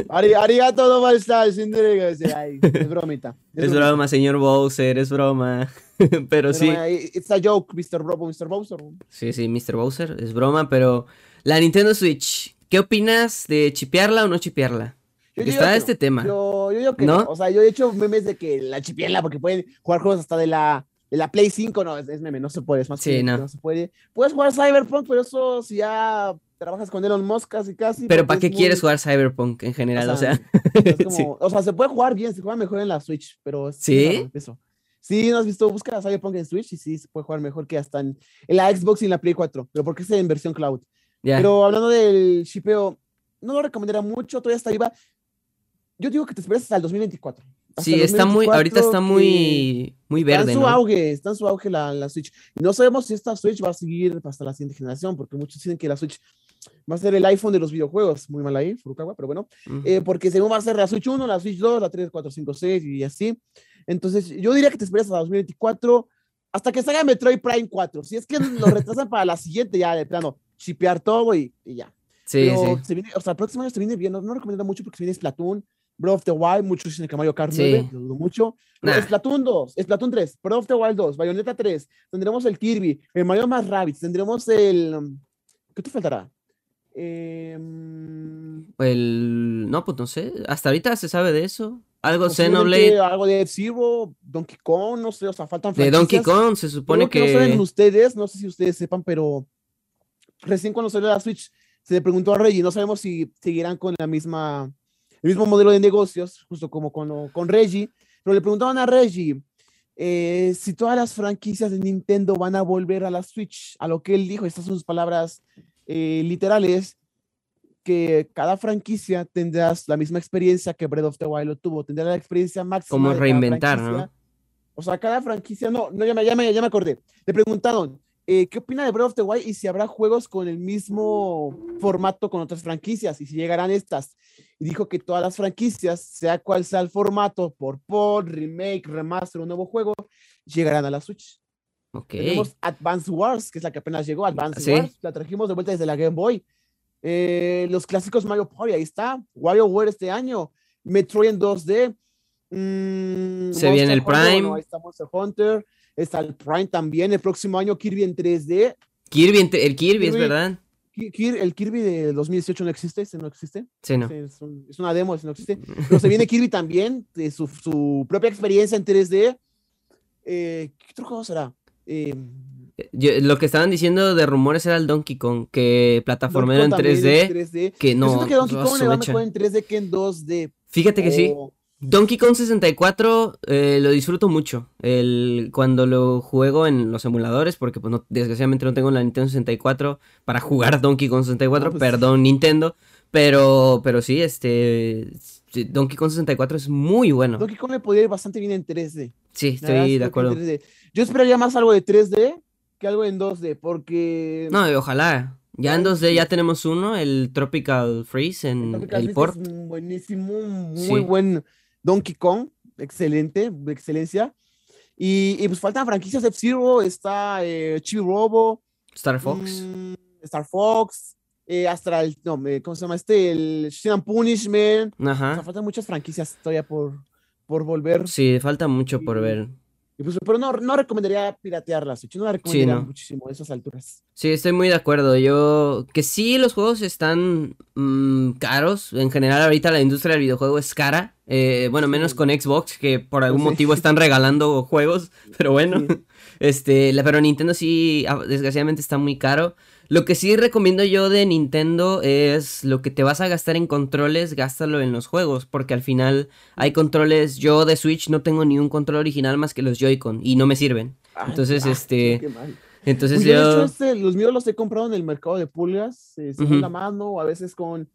Ari, arigato no está, sin derecho, dice, ay, es bromita. es broma, señor Bowser, es broma. Pero Pero, sí, It's a joke, Mr. Robo, Mr. Bowser. sí, sí, Mr. Bowser, es broma, pero la Nintendo Switch, ¿qué opinas de chipearla o no chipearla? Yo está este tema. Yo, yo digo que ¿No? no. O sea, yo he hecho memes de que la chipiela porque pueden jugar juegos hasta de la, la Play 5. No, es, es meme, no se puede. Es más Sí, que no. no se puede. Puedes jugar Cyberpunk, pero eso si ya trabajas con Elon Musk casi casi. Pero porque ¿para qué muy- quieres jugar Cyberpunk en general? O sea, es como- sí. o sea, se puede jugar bien, se juega mejor en la Switch, pero es ¿Sí? eso. Sí, ¿no has visto? Busca Cyberpunk en Switch y sí, se puede jugar mejor que hasta en, en la Xbox y en la Play 4, pero porque es en versión cloud. ya. Pero hablando del shipeo, no lo recomendaría mucho, todavía está viva. Yo digo que te esperes hasta el 2024. Sí, está muy, ahorita 2024 está muy, muy Está en verde, su ¿no? auge, está en su auge la, la Switch. No sabemos si esta Switch va a seguir hasta la siguiente generación, porque muchos dicen que la Switch va a ser el iPhone de los videojuegos. Muy mal ahí, Furukawa, pero bueno. Eh, porque según va a ser la Switch 1, la Switch 2, la 3, 4, 5, 6 y así. Entonces, yo diría que te esperas hasta 2024, hasta que salga Metroid Prime 4. Si es que lo retrasan para la siguiente, ya de plano, chipear todo y, ya. Sí, Pero sí. Se viene, o sea, el próximo año se viene bien. No, no recomiendo mucho porque se viene Splatoon, Breath of the Wild, muchos dicen que Mario Kart 9, lo dudo mucho. Nah. Splatoon 2, Splatoon 3, Breath of the Wild 2, Bayonetta 3, tendremos el Kirby, el Mario más Rabbids, tendremos el... um, ¿Qué te faltará? Eh, mm, El. No, pues no sé. Hasta ahorita se sabe de eso. Algo Xenoblade. Algo de F-Zero, Donkey Kong, no sé, o sea, faltan De Donkey franquicias. Kong se supone Algo que no saben que. ustedes, no sé si ustedes sepan, pero recién cuando salió la Switch se le preguntó a Reggie, no sabemos si seguirán con la misma, el mismo modelo de negocios, justo como con, con Reggie, pero le preguntaban a Reggie eh, si todas las franquicias de Nintendo van a volver a la Switch, a lo que él dijo, estas son sus palabras eh, literales, que cada franquicia tendrás la misma experiencia que Breath of the Wild lo tuvo, tendrá la experiencia máxima. Como reinventar, ¿no? O sea, cada franquicia, no, no, ya me, ya me, ya me acordé. Le preguntaron, eh, ¿qué opina de Breath of the Wild y si habrá juegos con el mismo formato con otras franquicias y si llegarán estas? Y dijo que todas las franquicias, sea cual sea el formato, por port, remake, remaster o nuevo juego, llegarán a la Switch. Ok. Tenemos Advance Wars, que es la que apenas llegó, Advance Sí. Wars, la trajimos de vuelta desde la Game Boy. Eh, los clásicos Mario Party, ahí está. WarioWare este año. Metroid en 2D. mm, Se viene el Hunter, Prime. ahí está Monster Hunter. Está el Prime también. El próximo año Kirby en 3D. Kirby, ent- el Kirby, es Kirby. verdad. Ki- Kir- el Kirby de 2018 no existe, ese no existe. Sí, no. Es, un- es una demo, ese no existe. Pero se viene Kirby también, de su, su propia experiencia en 3D. Eh, ¿Qué otro juego será? Eh, Yo- lo que estaban diciendo de rumores era el Donkey Kong, que plataformero en Kong 3D, en 3D. que Yo no. siento que Donkey Kong le va mejor en 3D que en 2D. Fíjate que sí. Donkey Kong 64 eh, lo disfruto mucho. El, cuando lo juego en los emuladores, porque pues no, desgraciadamente no tengo la Nintendo 64 para jugar Donkey Kong 64, Ah, pues- perdón Nintendo, pero, pero sí, este, Donkey Kong 64 es muy bueno. Donkey Kong le podría ir bastante bien en 3D. Sí, estoy de acuerdo. 3D. Yo esperaría más algo de 3D que algo en 2D, porque No, ojalá. Ya en Ay, 2D sí. ya tenemos uno, el Tropical Freeze en Tropical el Freeze port. es buenísimo, un Sí. muy buen Donkey Kong, excelente, de excelencia. Y, y pues faltan franquicias F-Zero, está eh, Chibi Robo, Star Fox. mm, Star Fox, eh, hasta el, no, ¿cómo se llama este? El and Punishment. O sea, Ajá. faltan muchas franquicias todavía por, por volver. Sí, falta mucho por ver. Y pues, pero no, no recomendaría piratear la Switch, no la recomendaría no. muchísimo a esas alturas. Sí, estoy muy de acuerdo. Yo, que sí, los juegos están mm, caros. En general, ahorita la industria del videojuego es cara. Eh, bueno, menos Sí. con Xbox, que por algún Sí. motivo están regalando juegos. Pero bueno, Sí. este, la- pero Nintendo sí, ah, desgraciadamente está muy caro. Lo que sí recomiendo yo de Nintendo es lo que te vas a gastar en controles, gástalo en los juegos, porque al final hay controles. Yo de Switch no tengo ni un control original más que los Joy-Con y no me sirven. Ay, Entonces, este, qué mal. Entonces yo, hecho, este, los míos los he comprado en el mercado de pulgas, eh, Ujú. mano, o a veces con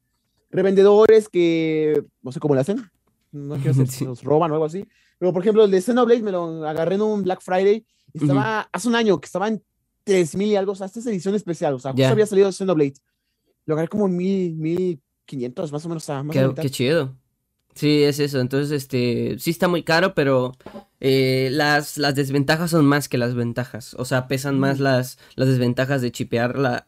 revendedores que no sé cómo le hacen. No quiero decir Sí. si los roban o algo así. Pero por ejemplo, el de Xenoblade me lo agarré en un Black Friday. Estaba hace un año que estaba en 3000 y algo. O sea, esta es edición especial. O sea, justo Ya. había salido Xenoblade. Lo agarré como en 1000, 1500 más o menos. más Qué, chido. Sí, es eso. Entonces, este, sí está muy caro, pero eh, las, las desventajas son más que las ventajas. O sea, pesan más las, las desventajas de chipear la,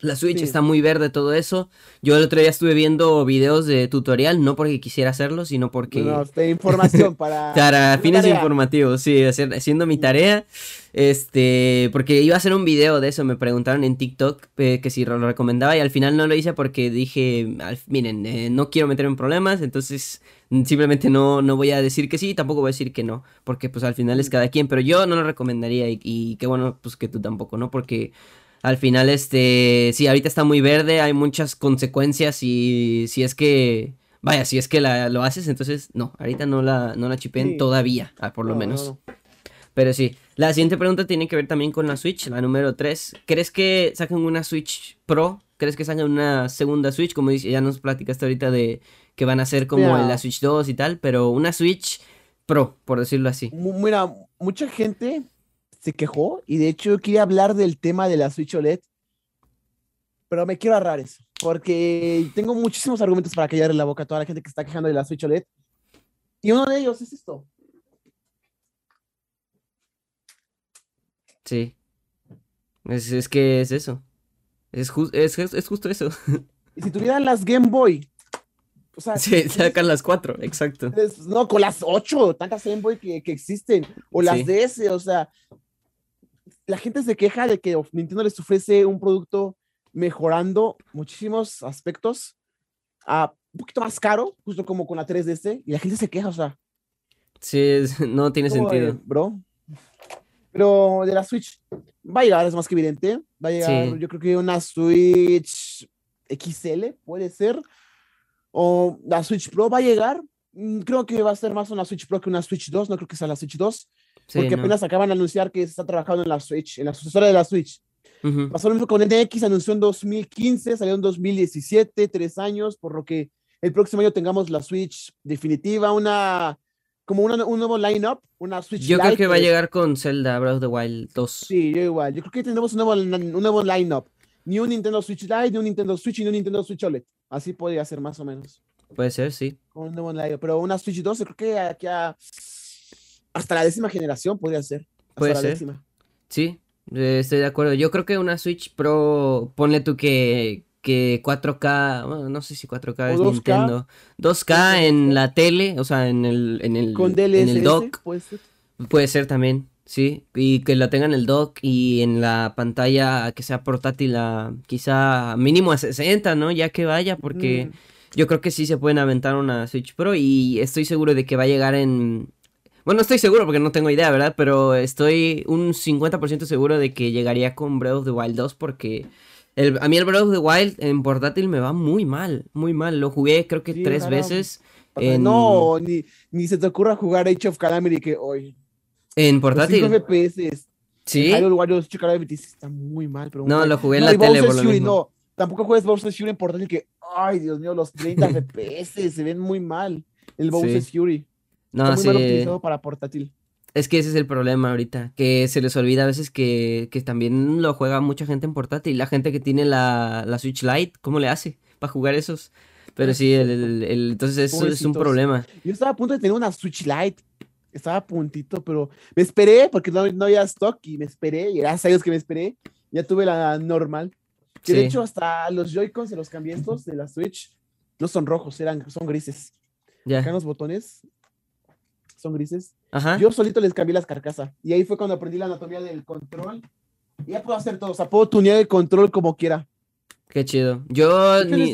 la Switch. Sí. Está muy verde todo eso. Yo el otro día estuve viendo videos de tutorial, no porque quisiera hacerlo, sino porque... No, de información para. Para fines tarea. informativos, sí, hacer- haciendo mi tarea. Este, porque iba a hacer un video de eso, me preguntaron en TikTok eh, que si lo recomendaba y al final no lo hice porque dije, al- miren, eh, no quiero meterme en problemas, entonces mm, simplemente no, no voy a decir que sí, tampoco voy a decir que no, porque pues al final es cada quien, pero yo no lo recomendaría y, y qué bueno pues que tú tampoco, ¿no? Porque al final, este, sí, ahorita está muy verde, hay muchas consecuencias y si es que... Vaya, si es que la, lo haces, entonces no, ahorita no la, no la chipeen Sí. todavía, ah, por lo No, no, menos. no. Pero sí, la siguiente pregunta tiene que ver también con la Switch, la número 3. ¿Crees que saquen una Switch Pro? ¿Crees que saquen una segunda Switch? Como dice, ya nos platicaste ahorita de que van a ser como Mira. la Switch 2 y tal, pero una Switch Pro, por decirlo así. Mira, mucha gente se quejó y de hecho yo quería hablar del tema de la Switch OLED. pero me quiero ahorrar eso, porque tengo muchísimos argumentos para callar en la boca a toda la gente que está quejando de la Switch OLED. Y uno de ellos es esto. Sí. Es, es que es eso. Es, ju- es, es- justo eso. Y si tuvieran las Game Boy, o sea, Sí, sacan las cuatro, exacto. no, con las ocho, tantas Game Boy que, que existen, o las Sí. DS, o sea, la gente se queja de que Nintendo les ofrece un producto mejorando muchísimos aspectos a un poquito más caro, justo como con la 3DS, y la gente se queja, o sea, Sí, no tiene sentido. bro. Pero de la Switch va a llegar, es más que evidente. Va a llegar, Sí. yo creo que una Switch XL, puede ser. O la Switch Pro va a llegar. Mm, Creo que va a ser más una Switch Pro que una Switch 2. No creo que sea la Switch 2. Sí, porque no. apenas acaban de anunciar que se está trabajando en la Switch, en la sucesora de la Switch. Ujú. Pasó lo mismo con NX, anunció en 2015, salió en 2017, tres años, por lo que el próximo año tengamos la Switch definitiva, una como una- un nuevo line-up, una Switch Yo creo Lite, que va a llegar con Zelda Breath of the Wild 2. Sí, yo igual. Yo creo que tendremos un nuevo, un nuevo line-up. Ni un Nintendo Switch Lite, ni un Nintendo Switch, ni un Nintendo Switch OLED. Así podría ser más o menos. Puede ser, sí. Con un nuevo line Pero una Switch 2, yo creo que aquí a- hasta la décima generación podría ser. Hasta Puede la ser. décima. Sí, eh, estoy de acuerdo. Yo creo que una Switch Pro, ponle tú que, que 4K, bueno, no sé si 4K O es 2K. Nintendo. 2K en la tele, o sea, en el, en el, Con en DLSS, el dock, puede ser. puede ser también, sí. Y que la tengan en el dock y en la pantalla que sea portátil a quizá mínimo a 60, ¿no? Ya que vaya, porque... Mm, Yo creo que sí se pueden aventar una Switch Pro y estoy seguro de que va a llegar en... Bueno, estoy seguro porque no tengo idea, ¿verdad? Pero estoy un 50% seguro de que llegaría con Breath of the Wild 2 porque el- a mí el Breath of the Wild en portátil me va muy mal, muy mal. Lo jugué creo que Sí, tres veces en, No, ni, ni se te ocurra jugar Age of Calamity que hoy. en portátil. 5 FPS. ¿Sí? Hyrule Warriors sí está muy mal, pero muy No, mal. lo jugué en No, la tele por lo Fury, mismo. no. Tampoco juegues Bowser's Fury en portátil que, ay, Dios mío, los 30 FPS se ven muy mal. El Bowser's Fury. No, Está muy mal sí. optimizado para portátil. Es que ese es el problema ahorita, que se les olvida a veces que, que también lo juega mucha gente en portátil. La gente que tiene la, la Switch Lite, ¿cómo le hace para jugar esos? Pero sí, el, el- el- entonces eso es un problema. Yo estaba a punto de tener una Switch Lite. Estaba a puntito, pero me esperé porque no, no había stock y me esperé. Y gracias a Dios que me esperé. Ya tuve la normal. Que de hecho hasta los Joy-Cons de los cambié estos de la Switch no son rojos, eran, son grises. Acá en Ya. los botones son grises. Ajá. Yo solito les cambié las carcasas. Y ahí fue cuando aprendí la anatomía del control. Y ya puedo hacer todo. O sea, puedo tunear el control como quiera. Qué chido. Yo ni-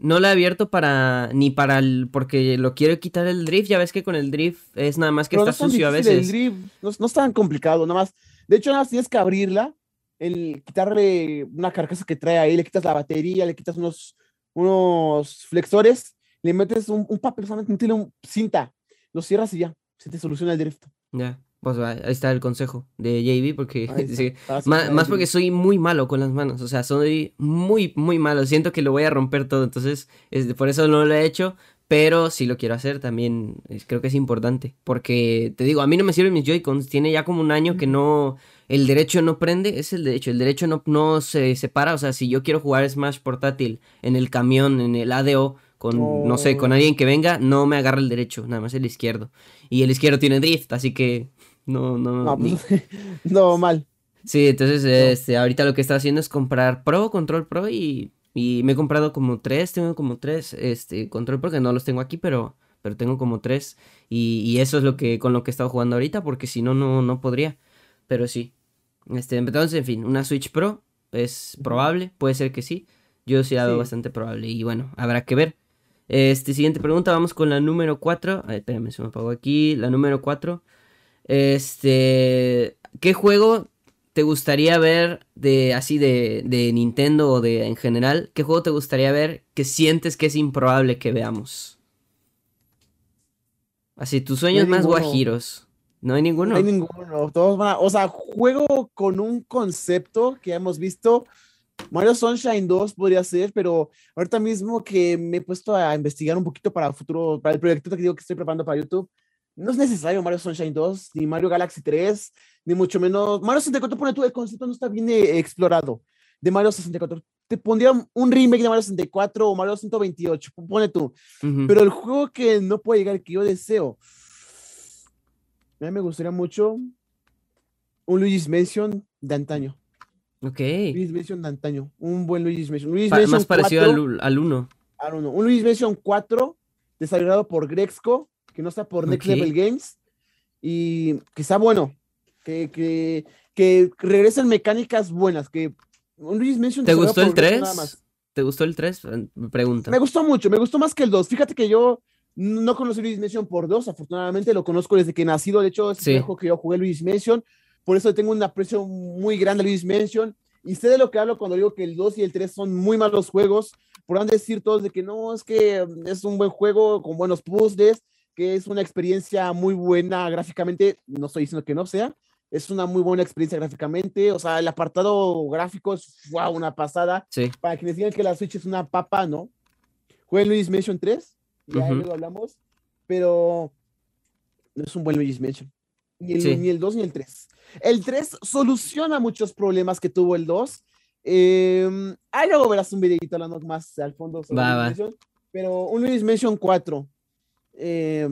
no la he abierto para ni para el porque lo quiero quitar el drift. Ya ves que con el drift es nada más que Pero no está es tan sucio a difícil el veces. drift, no, no es tan complicado, nada más. De hecho, nada más tienes que abrirla, el, quitarle una carcasa que trae ahí, le quitas la batería, le quitas unos, unos flexores, le metes un, un papel, solamente un cinta, lo cierras y ya, se te soluciona el drift. Ya. Pues ahí está el consejo de JB porque sí, solucionar Más, el porque soy muy malo con las manos, o sea, soy muy, muy malo. Siento que lo voy a romper todo, entonces es- por eso no lo he hecho, pero si lo quiero hacer también creo que es importante. Porque te digo, a mí no me sirven mis Joy-Cons, tiene ya como un año que no, el derecho no prende, es el derecho, el derecho no, no se separa, o sea, si yo quiero jugar Smash portátil en el camión, en el ADO, con, no sé, con alguien que venga, no me agarra el derecho, nada más el izquierdo. Y el izquierdo tiene drift, así que no, no, No, ni- pues, no, mal. Sí, entonces este, ahorita lo que estoy haciendo es comprar Pro, Control Pro y, y me he comprado como tres, tengo como tres este, Control Pro que no los tengo aquí, pero, pero tengo como tres y, y eso es lo que con lo que he estado jugando ahorita porque si no, no, no podría, pero sí. Este, entonces, en fin, una Switch Pro es probable, puede ser que sí, yo sí la veo Sí. bastante probable y bueno, habrá que ver. Este, siguiente pregunta, vamos con la número 4. Espérame, se me apagó aquí. La número 4. Este. ¿Qué juego te gustaría ver de así de, de Nintendo o de en general? ¿Qué juego te gustaría ver que sientes que es improbable que veamos? Así, tus sueños más ninguno. guajiros. No hay ninguno. No hay ninguno. Todos van a- o sea, juego con un concepto que hemos visto. Mario Sunshine 2 podría ser, pero ahorita mismo que me he puesto a investigar un poquito para el futuro, para el proyecto que digo que estoy preparando para YouTube, no es necesario Mario Sunshine 2, ni Mario Galaxy 3, ni mucho menos. Mario 64, pone tú, el concepto no está bien eh, explorado. De Mario 64, te pondría un remake de Mario 64 o Mario 128, pone tú. Pero el juego que no puede llegar, que yo deseo, a mí me gustaría mucho un Luigi's Mansion de antaño. Ok. Luigi's Mansion de antaño. Un buen Luigi's Mansion. más parecido al, al 1. Al 1. Un Luigi's Mansion 4 desarrollado por Grexco, que no está por Next Level Games. Y que está bueno. Que, que, que regresen mecánicas buenas. Que un Luigi's Mansion ¿Te gustó el 3? ¿Te gustó el 3? Pregunta. Me gustó mucho. Me gustó más que el 2. Fíjate que yo no conocí Luigi's Mansion por 2. Afortunadamente lo conozco desde que nacido. De hecho, es el juego que yo jugué Luigi's Mansion por eso tengo un aprecio muy grande a Luis Mansion. Y sé de lo que hablo cuando digo que el 2 y el 3 son muy malos juegos. Podrán decir todos de que no, es que es un buen juego con buenos puzzles, que es una experiencia muy buena gráficamente. No estoy diciendo que no sea. Es una muy buena experiencia gráficamente. O sea, el apartado gráfico es wow, una pasada. Sí. Para quienes digan que la Switch es una papa, ¿no? Jueguen Luis Mansion 3. Ya luego hablamos. Pero no es un buen Luis Mansion. Ni el, ni el 2 ni el 3. El 3 soluciona muchos problemas que tuvo el 2. Eh, ahí luego verás un videito hablando más al fondo sobre va, pero un Luis Mansion 4. Eh,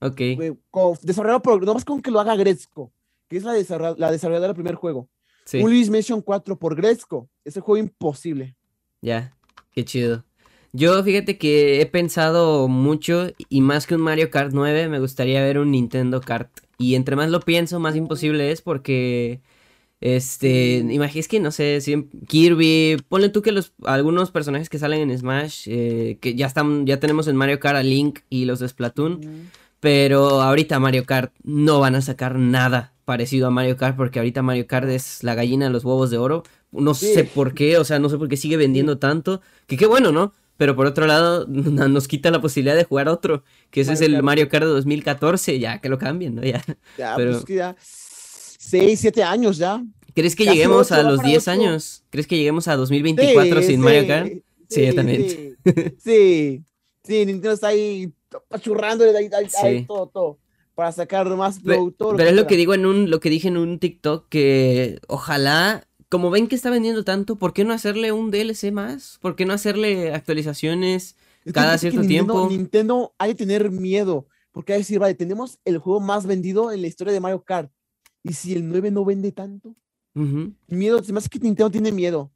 ok. desarrollado por, no más con que lo haga Gretzko, que es la, la desarrolladora del primer juego. Un Luis Mansion 4 por Gretzko. Ese juego imposible. Ya, qué chido. Yo fíjate que he pensado mucho y más que un Mario Kart 9 me gustaría ver un Nintendo Kart y entre más lo pienso, más imposible es porque. Este, es que no sé, si Kirby, ponle tú que los algunos personajes que salen en Smash, eh, que ya están, ya tenemos en Mario Kart a Link y los de Splatoon, pero ahorita Mario Kart no van a sacar nada parecido a Mario Kart porque ahorita Mario Kart es la gallina de los huevos de oro, no sé por qué, o sea, no sé por qué sigue vendiendo tanto, que qué bueno, ¿no? Pero por otro lado nos quita la posibilidad de jugar otro, que ese es el Mario Kart de 2014, ya que lo cambien, ¿no? Ya, ya pero... pues que ya 6, 7 años ya. ¿Crees que lleguemos a los 10 años? ¿Crees que lleguemos a 2024 sin Mario Kart? Sí, yo también. Sí, sí, Nintendo está ahí pachurrando ahí, ahí, todo, todo para sacar más productor. Pero, es lo que digo en un, lo que dije en un TikTok que ojalá como ven que está vendiendo tanto, ¿por qué no hacerle un DLC más? ¿Por qué no hacerle actualizaciones cada cierto tiempo? Nintendo hay que tener miedo, porque hay que decir, vale, tenemos el juego más vendido en la historia de Mario Kart. ¿Y si el 9 no vende tanto? Miedo, se me hace que Nintendo tiene miedo.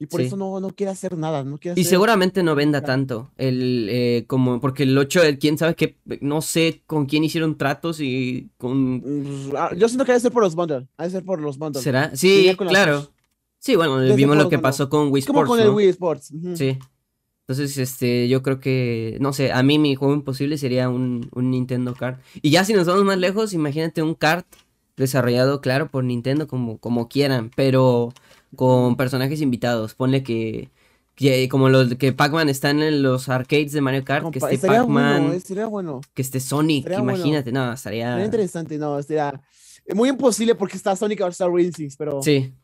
Y por eso no, no quiere hacer nada. No quiere y seguramente no venda tanto. El, eh, como, porque el 8, el, quién sabe qué, no sé con quién hicieron tratos y con. Mm, ah, yo siento que debe ser por los bundles. Debe ser por los bundles. ¿Será? Sí, claro. Sí, bueno, vimos lo que pasó con Wii Sports. Como con el Wii Sports. Sí. Entonces, este, yo creo que, no sé, a mí mi juego imposible sería un, un, Nintendo Kart. Y ya si nos vamos más lejos, imagínate un kart desarrollado, claro, por Nintendo, como, como quieran, pero con personajes invitados. Ponle que, que como los que Pac-Man están en los arcades de Mario Kart, que esté Pac-Man, bueno, que esté Sonic, imagínate, no, estaría... Sería interesante, no, sería muy imposible porque está Sonic All-Star Racing, pero... Sí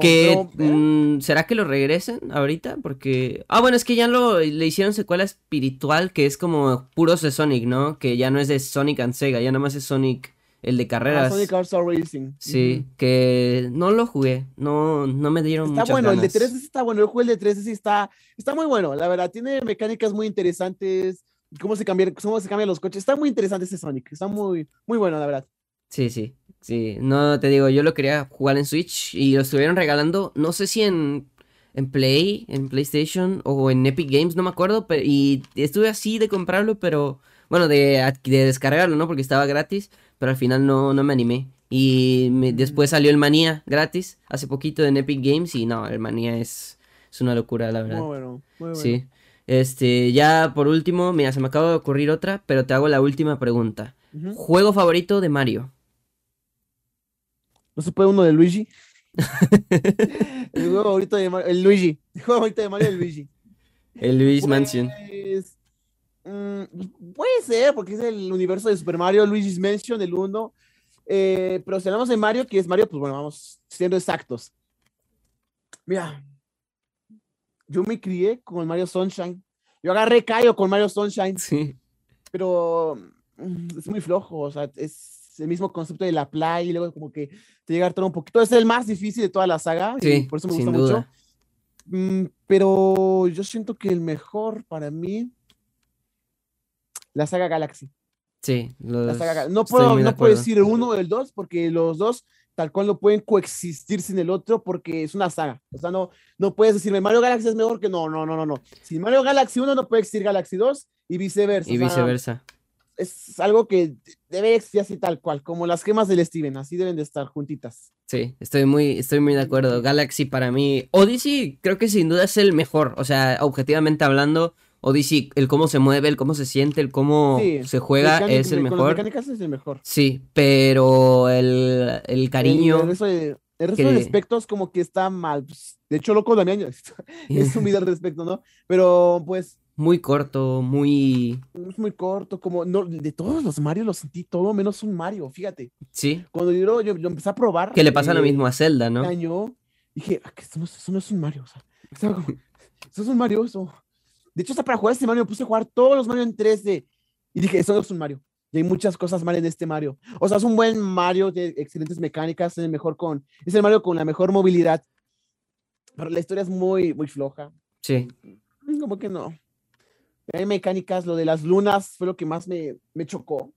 que mm, será que lo regresen ahorita porque ah bueno es que ya lo le hicieron secuela espiritual que es como puros de Sonic no que ya no es de Sonic and Sega ya nada más es Sonic el de ah, carreras. Sonic All-Star Racing. Sí que no lo jugué no no me dieron está bueno el de 3 está bueno el juego el de 3 sí está está muy bueno la verdad tiene mecánicas muy interesantes cómo se cambia cómo se cambian los coches está muy interesante ese Sonic está muy muy bueno la verdad. Sí sí Sí, no te digo, yo lo quería jugar en Switch y lo estuvieron regalando, no sé si en, en Play, en PlayStation o en Epic Games, no me acuerdo, pero, y estuve así de comprarlo, pero bueno, de, de descargarlo, ¿no? Porque estaba gratis, pero al final no, no me animé. Y después salió el Manía gratis hace poquito en Epic Games y no, el Manía es, es una locura, la verdad. Muy bueno, muy bueno. Sí. Este, ya por último, mira, se me acaba de ocurrir otra, pero te hago la última pregunta. ¿Juego favorito de Mario? ¿No se puede uno de Luigi? el juego favorito de Mario, el Luigi. El juego favorito de Mario, el Luigi. El Luigi pues, Mansion. Mm, puede ser, porque es el universo de Super Mario, Luigi's Mansion, el 1. Eh, pero si hablamos de Mario, que es Mario, pues bueno, vamos siendo exactos. Mira, yo me crié con Mario Sunshine. Yo agarré Cayo con Mario Sunshine. Sí. Pero mm, es muy flojo, o sea, es el mismo concepto de la playa y luego como que te llega a todo un poquito. Es el más difícil de toda la saga. Sí, por eso me gusta mucho. Mm, pero yo siento que el mejor para mí, la saga Galaxy. Sí, La los- saga Ga- no puedo, no puedo decir uno o el dos, porque los dos tal cual no pueden coexistir sin el otro, porque es una saga. O sea, no, no puedes decirme Mario Galaxy es mejor que no, no, no, no, no. Si Mario Galaxy 1 no puede existir Galaxy 2 y viceversa. Y o sea, viceversa. Es algo que debe existir así tal cual, como las gemas del Steven, así deben de estar juntitas. Sí, estoy muy, estoy muy de acuerdo. Galaxy para mí, Odyssey creo que sin duda es el mejor. O sea, objetivamente hablando, Odyssey, el cómo se mueve, el cómo se siente, el cómo Sí, se juega Mecánica- es el las mejor. es el mejor. Sí, pero el, el cariño. el resto de, el resto que- de aspectos como que está mal. pues, de hecho, loco Damián es un video al respecto, ¿no? Pero pues Muy corto, muy... es muy corto, como no, de todos los Mario los sentí todo menos un Mario, fíjate. Sí, Cuando yo lo, yo lo empecé a probar. que le pasa lo eh, mismo a Zelda, ¿no? este año, dije, "Ah, que esto, no, es- eso no es un Mario. O sea, estaba como, eso es un Mario, eso. De hecho, hasta para jugar este Mario me puse a jugar todos los Mario en 3D. Y dije, eso no es un Mario. Y hay muchas cosas mal en este Mario. O sea, es un buen Mario, tiene excelentes mecánicas, es el mejor con, es el Mario con la mejor movilidad. Pero la historia es muy, muy floja. Sí, Como que no. Hay mecánicas, lo de las lunas fue lo que más me, me chocó.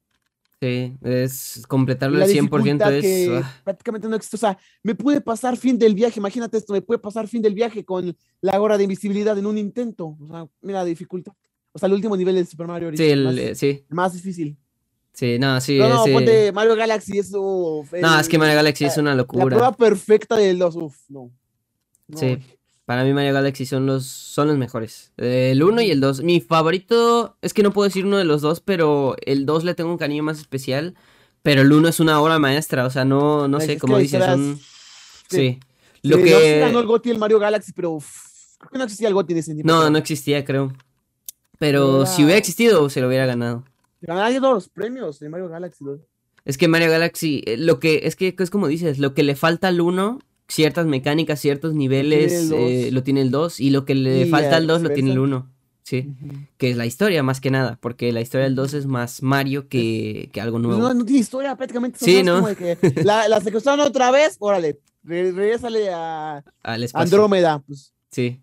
sí, es completarlo la al 100% dificultad es... que ah, prácticamente no existe. O sea, me puede pasar fin del viaje. Imagínate esto, me puede pasar fin del viaje con la gorra de invisibilidad en un intento. O sea, mira la dificultad. O sea, el último nivel de Super Mario sí, el- más, eh, sí, más difícil. sí, no, sí, no, no, ese- ponte Mario Galaxy, es uf, No, el- es que Mario Galaxy es la- una La locura. prueba perfecta de los. Uf, no. No, Sí. Para mí Mario Galaxy son los, son los mejores. El 1 y el 2. Mi favorito es que no puedo decir uno de los dos, pero el 2 le tengo un cariño más especial. Pero el 1 es una obra maestra, o sea, no, no sé, que como dices, son... Sí. Lo no sé si ganó que... el GOTY el Mario Galaxy, pero uf, creo que no existía el GOTY de ese tiempo. No, no existía, creo. Pero si hubiera existido, se lo hubiera ganado. Ganaron todos los premios de Mario Galaxy. ¿no? Es que Mario Galaxy, eh, lo que, es que es como dices, lo que le falta al 1, ciertas mecánicas, ciertos niveles, el eh, lo tiene el 2, y lo que le Y, falta al 2 lo tiene el viceversa. 1. Sí. Que es la historia más que nada, porque la historia del 2 es más Mario que, que algo nuevo. no, no tiene historia prácticamente. Sí, ¿no? como de que la, la secuestraron otra vez, órale, re- regrésale a Al. Andrómeda. Pues, Sí.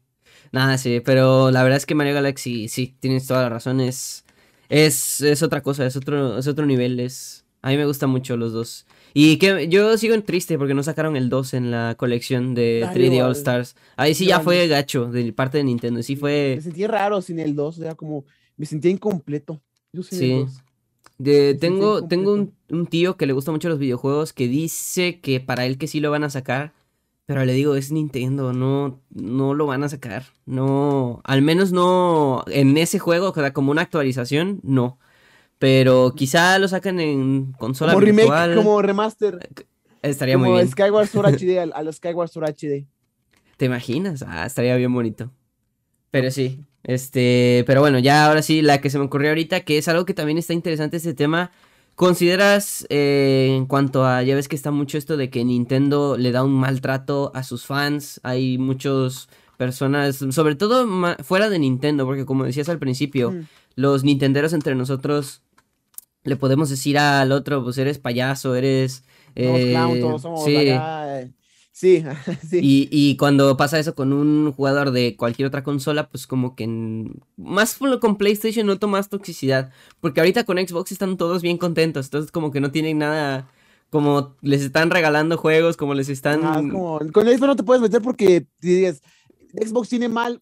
Nada, sí, pero la verdad es que Mario Galaxy, sí, tienes toda la razón, es, es, es otra cosa, es otro, es otro nivel, es... A mí me gustan mucho los dos. Y que yo sigo en triste porque no sacaron el 2 en la colección de Ah, 3D igual. All Stars. Ahí sí ya fue gacho de parte de Nintendo. Sí me fue... sentí raro sin el 2, era como, me sentía incompleto. Yo Sí. el 2. De, tengo tengo un, tío que le gusta mucho los videojuegos que dice que para él que sí lo van a sacar, pero le digo, es Nintendo, no, no lo van a sacar. No, al menos no en ese juego, como una actualización, no. Pero quizá lo sacan en consola Como remake, virtual. como remaster, Estaría como muy bien. Skyward Sword HD, a, a los Skyward Sword HD. ¿Te imaginas? Ah, estaría bien bonito. Pero sí, este, pero bueno, ya ahora sí, la que se me ocurrió ahorita, que es algo que también está interesante este tema. ¿Consideras eh, en cuanto a, ya ves que está mucho esto de que Nintendo le da un maltrato a sus fans? Hay muchas personas, sobre todo fuera de Nintendo, porque como decías al principio, Mm. los nintenderos entre nosotros le podemos decir al otro, pues eres payaso, eres... Eh, clown, todos somos sí. acá, eh, Sí, sí. Y, y cuando pasa eso con un jugador de cualquier otra consola, pues como que en- más con PlayStation noto más toxicidad. Porque ahorita con Xbox están todos bien contentos. Entonces como que no tienen nada. Como les están regalando juegos, como les están. Es como, con Xbox no te puedes meter porque dices, Xbox tiene mal.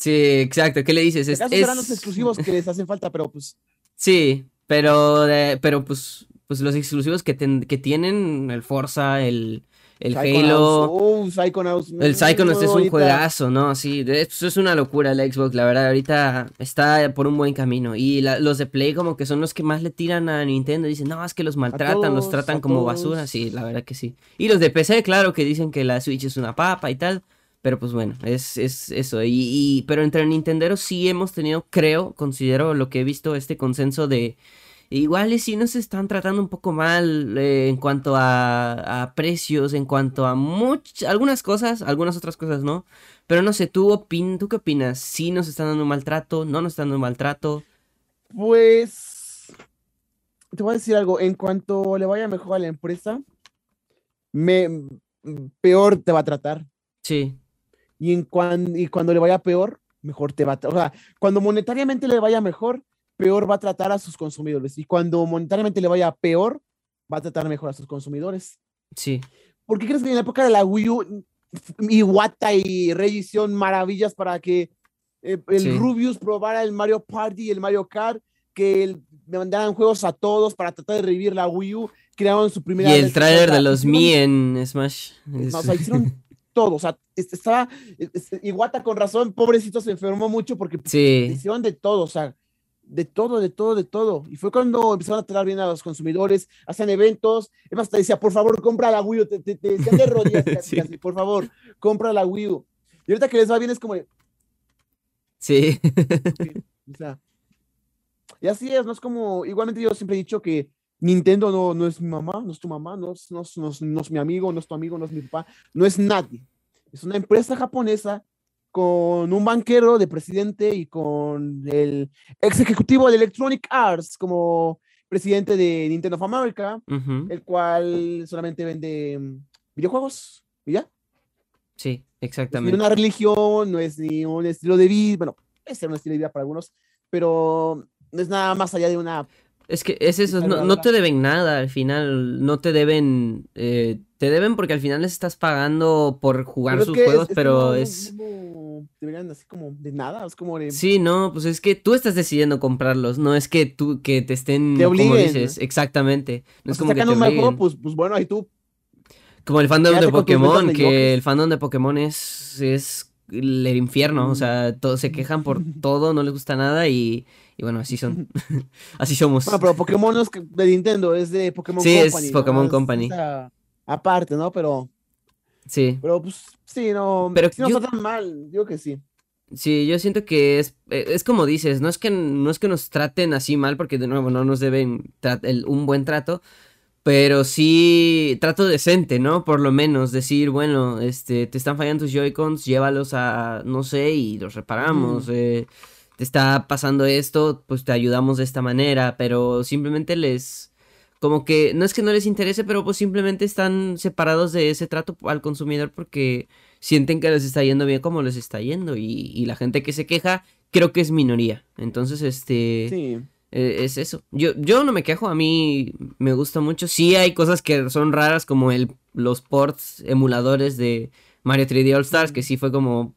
Sí, exacto. ¿Qué le dices? Es, ¿Acaso es- serán los exclusivos que les hacen falta? Pero pues, Sí, pero, de- pero pues, pues los exclusivos que, ten- que tienen, el Forza, el, el Psychonauts, Halo. uh, Psychonauts, El mm, Psychonauts es un ahorita. juegazo, ¿no? Sí, eso es una locura el Xbox, la verdad, ahorita está por un buen camino. Y la- los de Play como que son los que más le tiran a Nintendo, dicen, no, es que los maltratan, los tratan como todos. basura, sí, la verdad que sí. Y los de PC, claro, que dicen que la Switch es una papa y tal, pero pues bueno, es, es eso. Y, y- pero entre Nintenderos sí hemos tenido, creo, considero lo que he visto, este consenso de... Igual y sí nos están tratando un poco mal eh, en cuanto a, a precios, en cuanto a muchas, algunas cosas, algunas otras cosas no. Pero no sé, ¿tú, opin ¿tú qué opinas? ¿Sí nos están dando un maltrato? ¿No nos están dando un maltrato? Pues, te voy a decir algo, en cuanto le vaya mejor a la empresa, me, peor te va a tratar. Sí, y, en y cuando le vaya peor, mejor te va a... O sea, cuando monetariamente le vaya mejor, peor va a tratar a sus consumidores. Y cuando monetariamente le vaya peor, va a tratar mejor a sus consumidores. Sí. ¿Por qué crees que en la época de la Wii U, Iwata y Rey hicieron maravillas para que eh, el Rubius probara el Mario Party y el Mario Kart? Que le mandaran juegos a todos para tratar de revivir la Wii U, crearon su primera... Y el trailer de los Mi en Smash. o sea, hicieron todo, o sea, estaba, Iwata con razón, pobrecito se enfermó mucho porque sí. hicieron de todo, o sea, de todo, de todo, de todo. Y fue cuando empezaron a tratar bien a los consumidores, hacían eventos. Es más, te decía, por favor, compra la Wii U. Te, te, decían de rodillas, casi, por favor, compra la Wii U. Y ahorita que les va bien es como. Sí. O sea. Y así es, no es como. Igualmente yo siempre he dicho que Nintendo no, no es mi mamá, no es tu mamá, no es, no, no es mi amigo, no es tu amigo, no es mi papá, no es nadie. Es una empresa japonesa con un banquero de presidente y con el ex ejecutivo de Electronic Arts como presidente de Nintendo of America, el cual solamente vende mm, videojuegos y ya. Sí, exactamente. No es ni una religión, no es ni un estilo de vida, bueno, es un estilo de vida para algunos, pero no es nada más allá de una es que es eso, no, te deben nada al final, no te deben, eh, te deben porque al final les estás pagando por jugar sus juegos, pero es deberían así como de nada, es como de... Sí, no, pues es que tú estás decidiendo comprarlos, no es que tú, que te estén, te como dices, exactamente. No es como que te juego, pues, pues bueno, ahí tú... Como el fandom de Pokémon, que el fandom de Pokémon es, es el infierno, o mm. sea, todos se quejan por todo, no les gusta nada y, y bueno, así son, así somos. Bueno, pero Pokémon no es de Nintendo, es de Pokémon Company. Sí, es Pokémon Company. aparte, ¿no? Pero... Sí. Pero pues sí, no, pero no está tan mal, digo que sí. Sí, yo siento que es, eh, es como dices, no es que no es que nos traten así mal, porque de nuevo no nos deben el, un buen trato, pero sí trato decente, ¿no? Por lo menos decir, bueno, este, te están fallando tus Joy-Cons, llévalos a, no sé, y los reparamos. Eh, te está pasando esto, pues te ayudamos de esta manera, pero simplemente les como que no es que no les interese, pero pues simplemente están separados de ese trato al consumidor porque sienten que les está yendo bien como les está yendo y, la gente que se queja creo que es minoría. Entonces, este... Sí. E, es eso. Yo, yo no me quejo, a mí me gusta mucho. Sí hay cosas que son raras como el, los ports emuladores de Mario 3D All Stars, que sí fue como...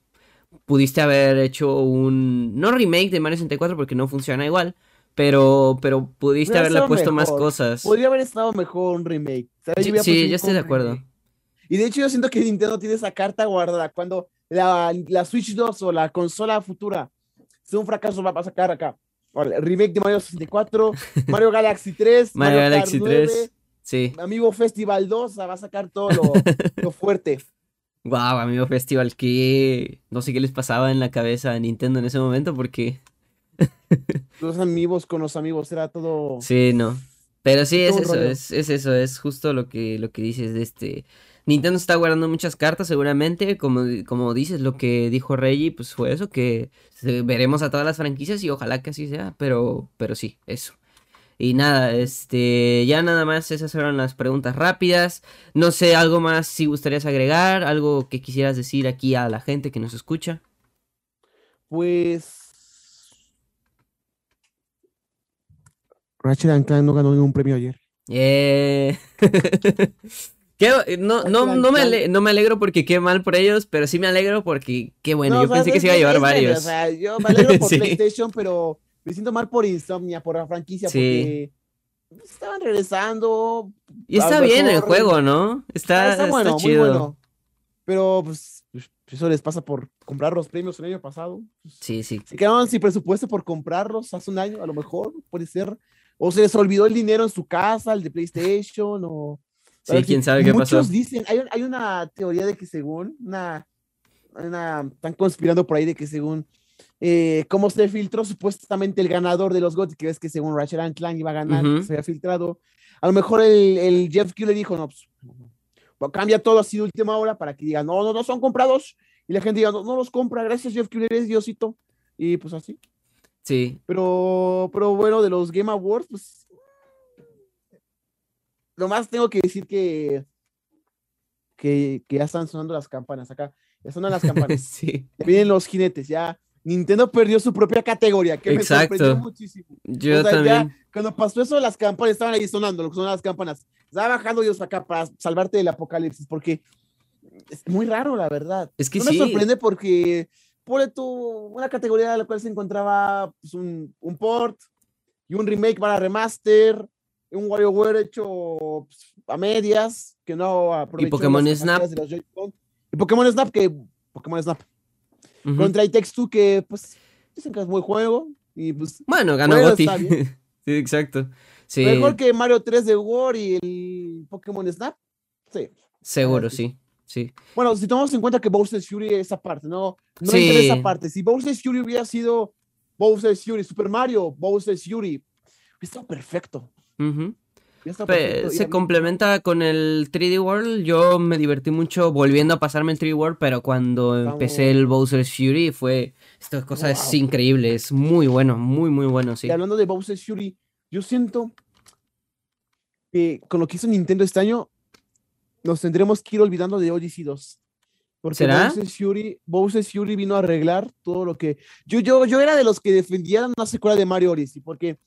Pudiste haber hecho un... No remake de Mario 64 porque no funciona igual pero, pero pudiste haberle puesto más cosas. Podría haber estado mejor un remake. Sí, yo estoy de acuerdo. Y de hecho yo siento que Nintendo tiene esa carta guardada. Cuando la, la Switch 2 o la consola futura sea un fracaso, va a sacar acá. remake de Mario 64, Mario Galaxy 3, Mario, Galaxy 3. Sí. Amigo Festival 2, va a sacar todo lo, lo fuerte. Wow, Amigo Festival, que no sé qué les pasaba en la cabeza a Nintendo en ese momento porque los amigos con los amigos, era todo. Sí, no. Pero sí, es eso, es, eso, es justo lo que, lo que dices de este. Nintendo está guardando muchas cartas, seguramente. Como, como dices, lo que dijo Reggie, pues fue eso, que veremos a todas las franquicias y ojalá que así sea. Pero, pero sí, eso. Y nada, este, ya nada más, esas fueron las preguntas rápidas. No sé, algo más si gustarías agregar, algo que quisieras decir aquí a la gente que nos escucha. Pues Ratchet Clank no ganó ningún premio ayer. Eh... no, no, no, me no me alegro porque qué mal por ellos, pero sí me alegro porque qué bueno. yo pensé que se iba a llevar varios. o sea, yo me alegro por PlayStation, pero me siento mal por Insomnia, por la franquicia, porque estaban regresando. Y está bien el juego, ¿no? Está, está, bueno, muy bueno. Pero pues, eso les pasa por comprar los premios el año pasado. Sí, sí. Se quedaron sin presupuesto por comprarlos hace un año, a lo mejor, puede ser o se les olvidó el dinero en su casa, el de PlayStation, o... Sí, quién sabe qué pasó. Muchos dicen, hay, hay, una teoría de que según, una, una, están conspirando por ahí de que según, eh, cómo se filtró supuestamente el ganador de los GOTY, que ves que según Ratchet Clank iba a ganar, se había filtrado, a lo mejor el, el Jeff Q le dijo, no, pues, cambia todo así de última hora para que digan, no, no, no son comprados, y la gente diga, no, no los compra, gracias Jeff Q, eres Diosito, y pues así. Sí. Pero, pero bueno, de los Game Awards, pues. Lo más tengo que decir que, que, ya están sonando las campanas acá. Ya sonan las campanas. sí. Ya vienen los jinetes, ya. Nintendo perdió su propia categoría, que me Exacto. sorprendió muchísimo. Yo O sea, ya también. cuando pasó eso, las campanas estaban ahí sonando, lo que sonan las campanas. Estaba bajando Dios acá para salvarte del apocalipsis, porque es muy raro, la verdad. Es que no me sí. sorprende porque pone tú una categoría en la cual se encontraba pues, un, un port y un remake para remaster, un WarioWare hecho pues, a medias, que no aprovechó Pokémon las Snap. Y Pokémon Snap, que Pokémon Snap. Ujú. Contra It Takes Two, que pues dicen que es buen juego. Y pues Bueno, ganó Gotti. está sí, exacto. Sí, mejor que Mario 3 de War y el Pokémon Snap. Sí. seguro, sí. sí. Sí. Bueno, si tomamos en cuenta que Bowser's Fury es esa parte, no, no Sí. interesa esa parte. Si Bowser's Fury hubiera sido Bowser's Fury, Super Mario, Bowser's Fury, hubiera estado perfecto. Hubiera estado Pe- a se complementa con el 3D World. Yo me divertí mucho volviendo a pasarme el 3D World, pero cuando empecé el Bowser's Fury fue. Esta cosa es increíble, es muy bueno, muy, muy bueno, sí. Y hablando de Bowser's Fury, yo siento que con lo que hizo Nintendo este año, nos tendremos que ir olvidando de Odyssey 2. Porque ¿Será? Bowser's Fury, Bowser's Fury vino a arreglar todo lo que. Yo, yo, yo era de los que defendían una secuela de Mario Odyssey, porque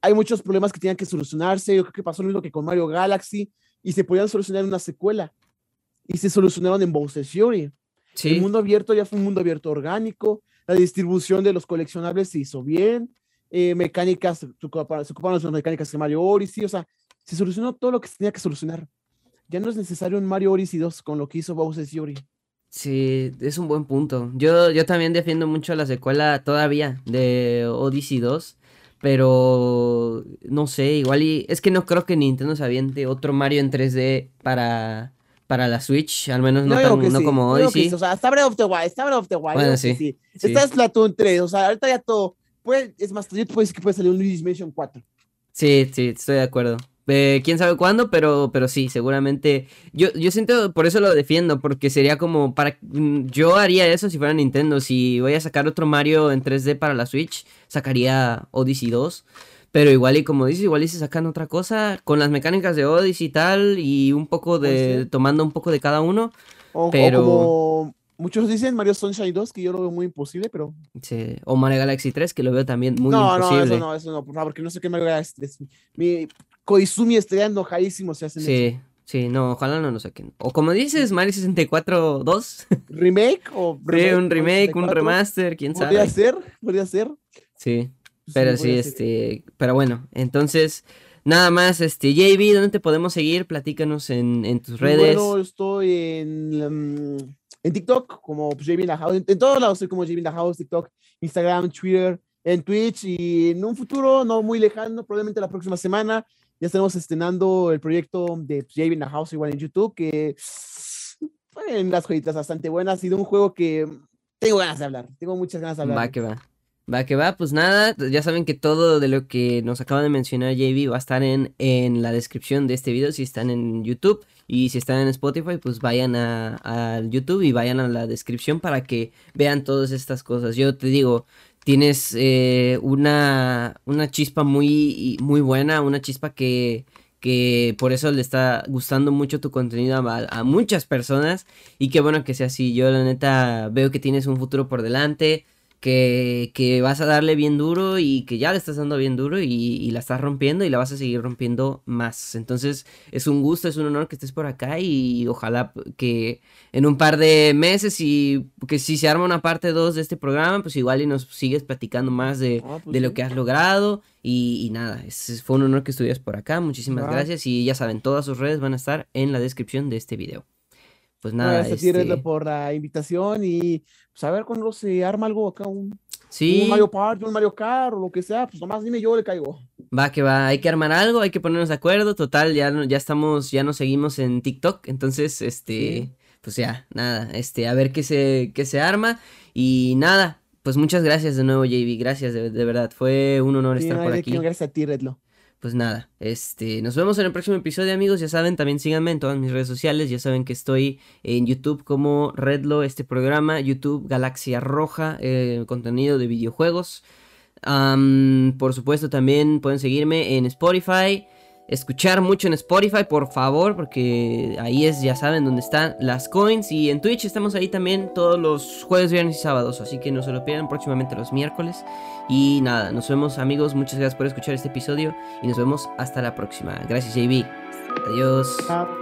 hay muchos problemas que tenían que solucionarse. Yo creo que pasó lo mismo que con Mario Galaxy, y se podían solucionar en una secuela. Y se solucionaron en Bowser's Fury. Sí, El mundo abierto ya fue un mundo abierto orgánico. La distribución de los coleccionables se hizo bien. eh, mecánicas, se ocuparon, se ocuparon las mecánicas de Mario Odyssey. O sea, se solucionó todo lo que se tenía que solucionar. Ya no es necesario un Mario Odyssey 2 con lo que hizo Bowser's Fury. sí, es un buen punto. Yo, yo también defiendo mucho la secuela todavía de Odyssey 2. Pero no sé, igual y. Es que no creo que Nintendo se aviente otro Mario en 3D para, para la Switch. Al menos no, digo tan- que no sí, como Odyssey. sí, O sea, está Breath of the Wild, está Breath of the Wild. Bueno, sí. sí. Está Splatoon 3, o sea, ahorita ya todo. Puede, es más, yo te puedo decir que puede salir un Luigi's Mansion 4. Sí, sí, estoy de acuerdo. Eh, quién sabe cuándo, pero, pero sí, seguramente. Yo, yo siento, por eso lo defiendo, porque sería como para. mm, Yo haría eso si fuera Nintendo. Si voy a sacar otro Mario en 3D para la Switch, sacaría Odyssey 2. Pero igual y como dices, igual y se sacan otra cosa con las mecánicas de Odyssey y tal, y un poco de. Ser. tomando un poco de cada uno. O, o Pero- como muchos dicen, Mario Sunshine 2, que yo lo veo muy imposible, pero. sí, O Mario Galaxy 3, que lo veo también muy no, imposible. no, eso no, eso no, por favor, porque no sé qué Mario Galaxy 3. Mi Koizumi estaría enojadísimo si hacen eso. Sí, sí, no, ojalá no lo saquen. O como dices, Mario 64 2. ¿Remake o Sí, un remake, un 64? remaster, quién sabe. Podría ser, podría ser. Sí, Sí, pero sí, este, pero bueno, entonces, nada más, este, JB, ¿dónde te podemos seguir? Platícanos en, en tus redes. Bueno, estoy en, mm, en TikTok como pues, JB in the House. En, en todos lados soy como JB in the House, TikTok, Instagram, Twitter, en Twitch y en un futuro no muy lejano, probablemente la próxima semana, ya estaremos estrenando el proyecto de pues, JB in the House igual en YouTube, que en las joyitas bastante buenas y de un juego que tengo ganas de hablar, tengo muchas ganas de hablar. Va que va. Va que va, pues nada, ya saben que todo de lo que nos acaba de mencionar JB va a estar en, en la descripción de este video si están en YouTube y si están en Spotify pues vayan a, al YouTube y vayan a la descripción para que vean todas estas cosas. Yo te digo, tienes eh, una, una chispa muy, muy buena, una chispa que, que por eso le está gustando mucho tu contenido a, a muchas personas y qué bueno que sea así. Yo la neta veo que tienes un futuro por delante que, que vas a darle bien duro y que ya le estás dando bien duro y, y la estás rompiendo y la vas a seguir rompiendo más. Entonces es un gusto, es un honor que estés por acá y ojalá que en un par de meses y que si se arma una parte 2 de este programa, pues igual y nos sigues platicando más de, Ah, pues de lo que has logrado y, y nada, es- fue un honor que estuvieras por acá. Muchísimas gracias y ya saben, todas sus redes van a estar en la descripción de este video. Pues Nada, Gracias este, por la invitación y pues, a ver cuando se arma algo acá, un, sí. un Mario Party, un Mario Kart o lo que sea, pues nomás dime yo le caigo. Va que va, hay que armar algo, hay que ponernos de acuerdo, total, ya, no- ya estamos, ya nos seguimos en TikTok, entonces, este, pues ya, nada, este, a ver qué se, qué se arma, y nada, pues muchas gracias de nuevo, JB, gracias, de, de verdad, fue un honor Sí, estar no por aquí, gracias a ti, Redlo. Pues nada, este, nos vemos en el próximo episodio, amigos, ya saben, también síganme en todas mis redes sociales, ya saben que estoy en YouTube como Redlo, este programa, YouTube Galaxia Roja, eh, contenido de videojuegos, por supuesto, también pueden seguirme en Spotify. Escuchar mucho en Spotify, por favor, porque ahí es, ya saben, donde están las coins. Y en Twitch estamos ahí también todos los jueves, viernes y sábados, así que no se lo pierdan próximamente los miércoles. Y nada, nos vemos amigos, muchas gracias por escuchar este episodio y nos vemos hasta la próxima. Gracias JB. Adiós.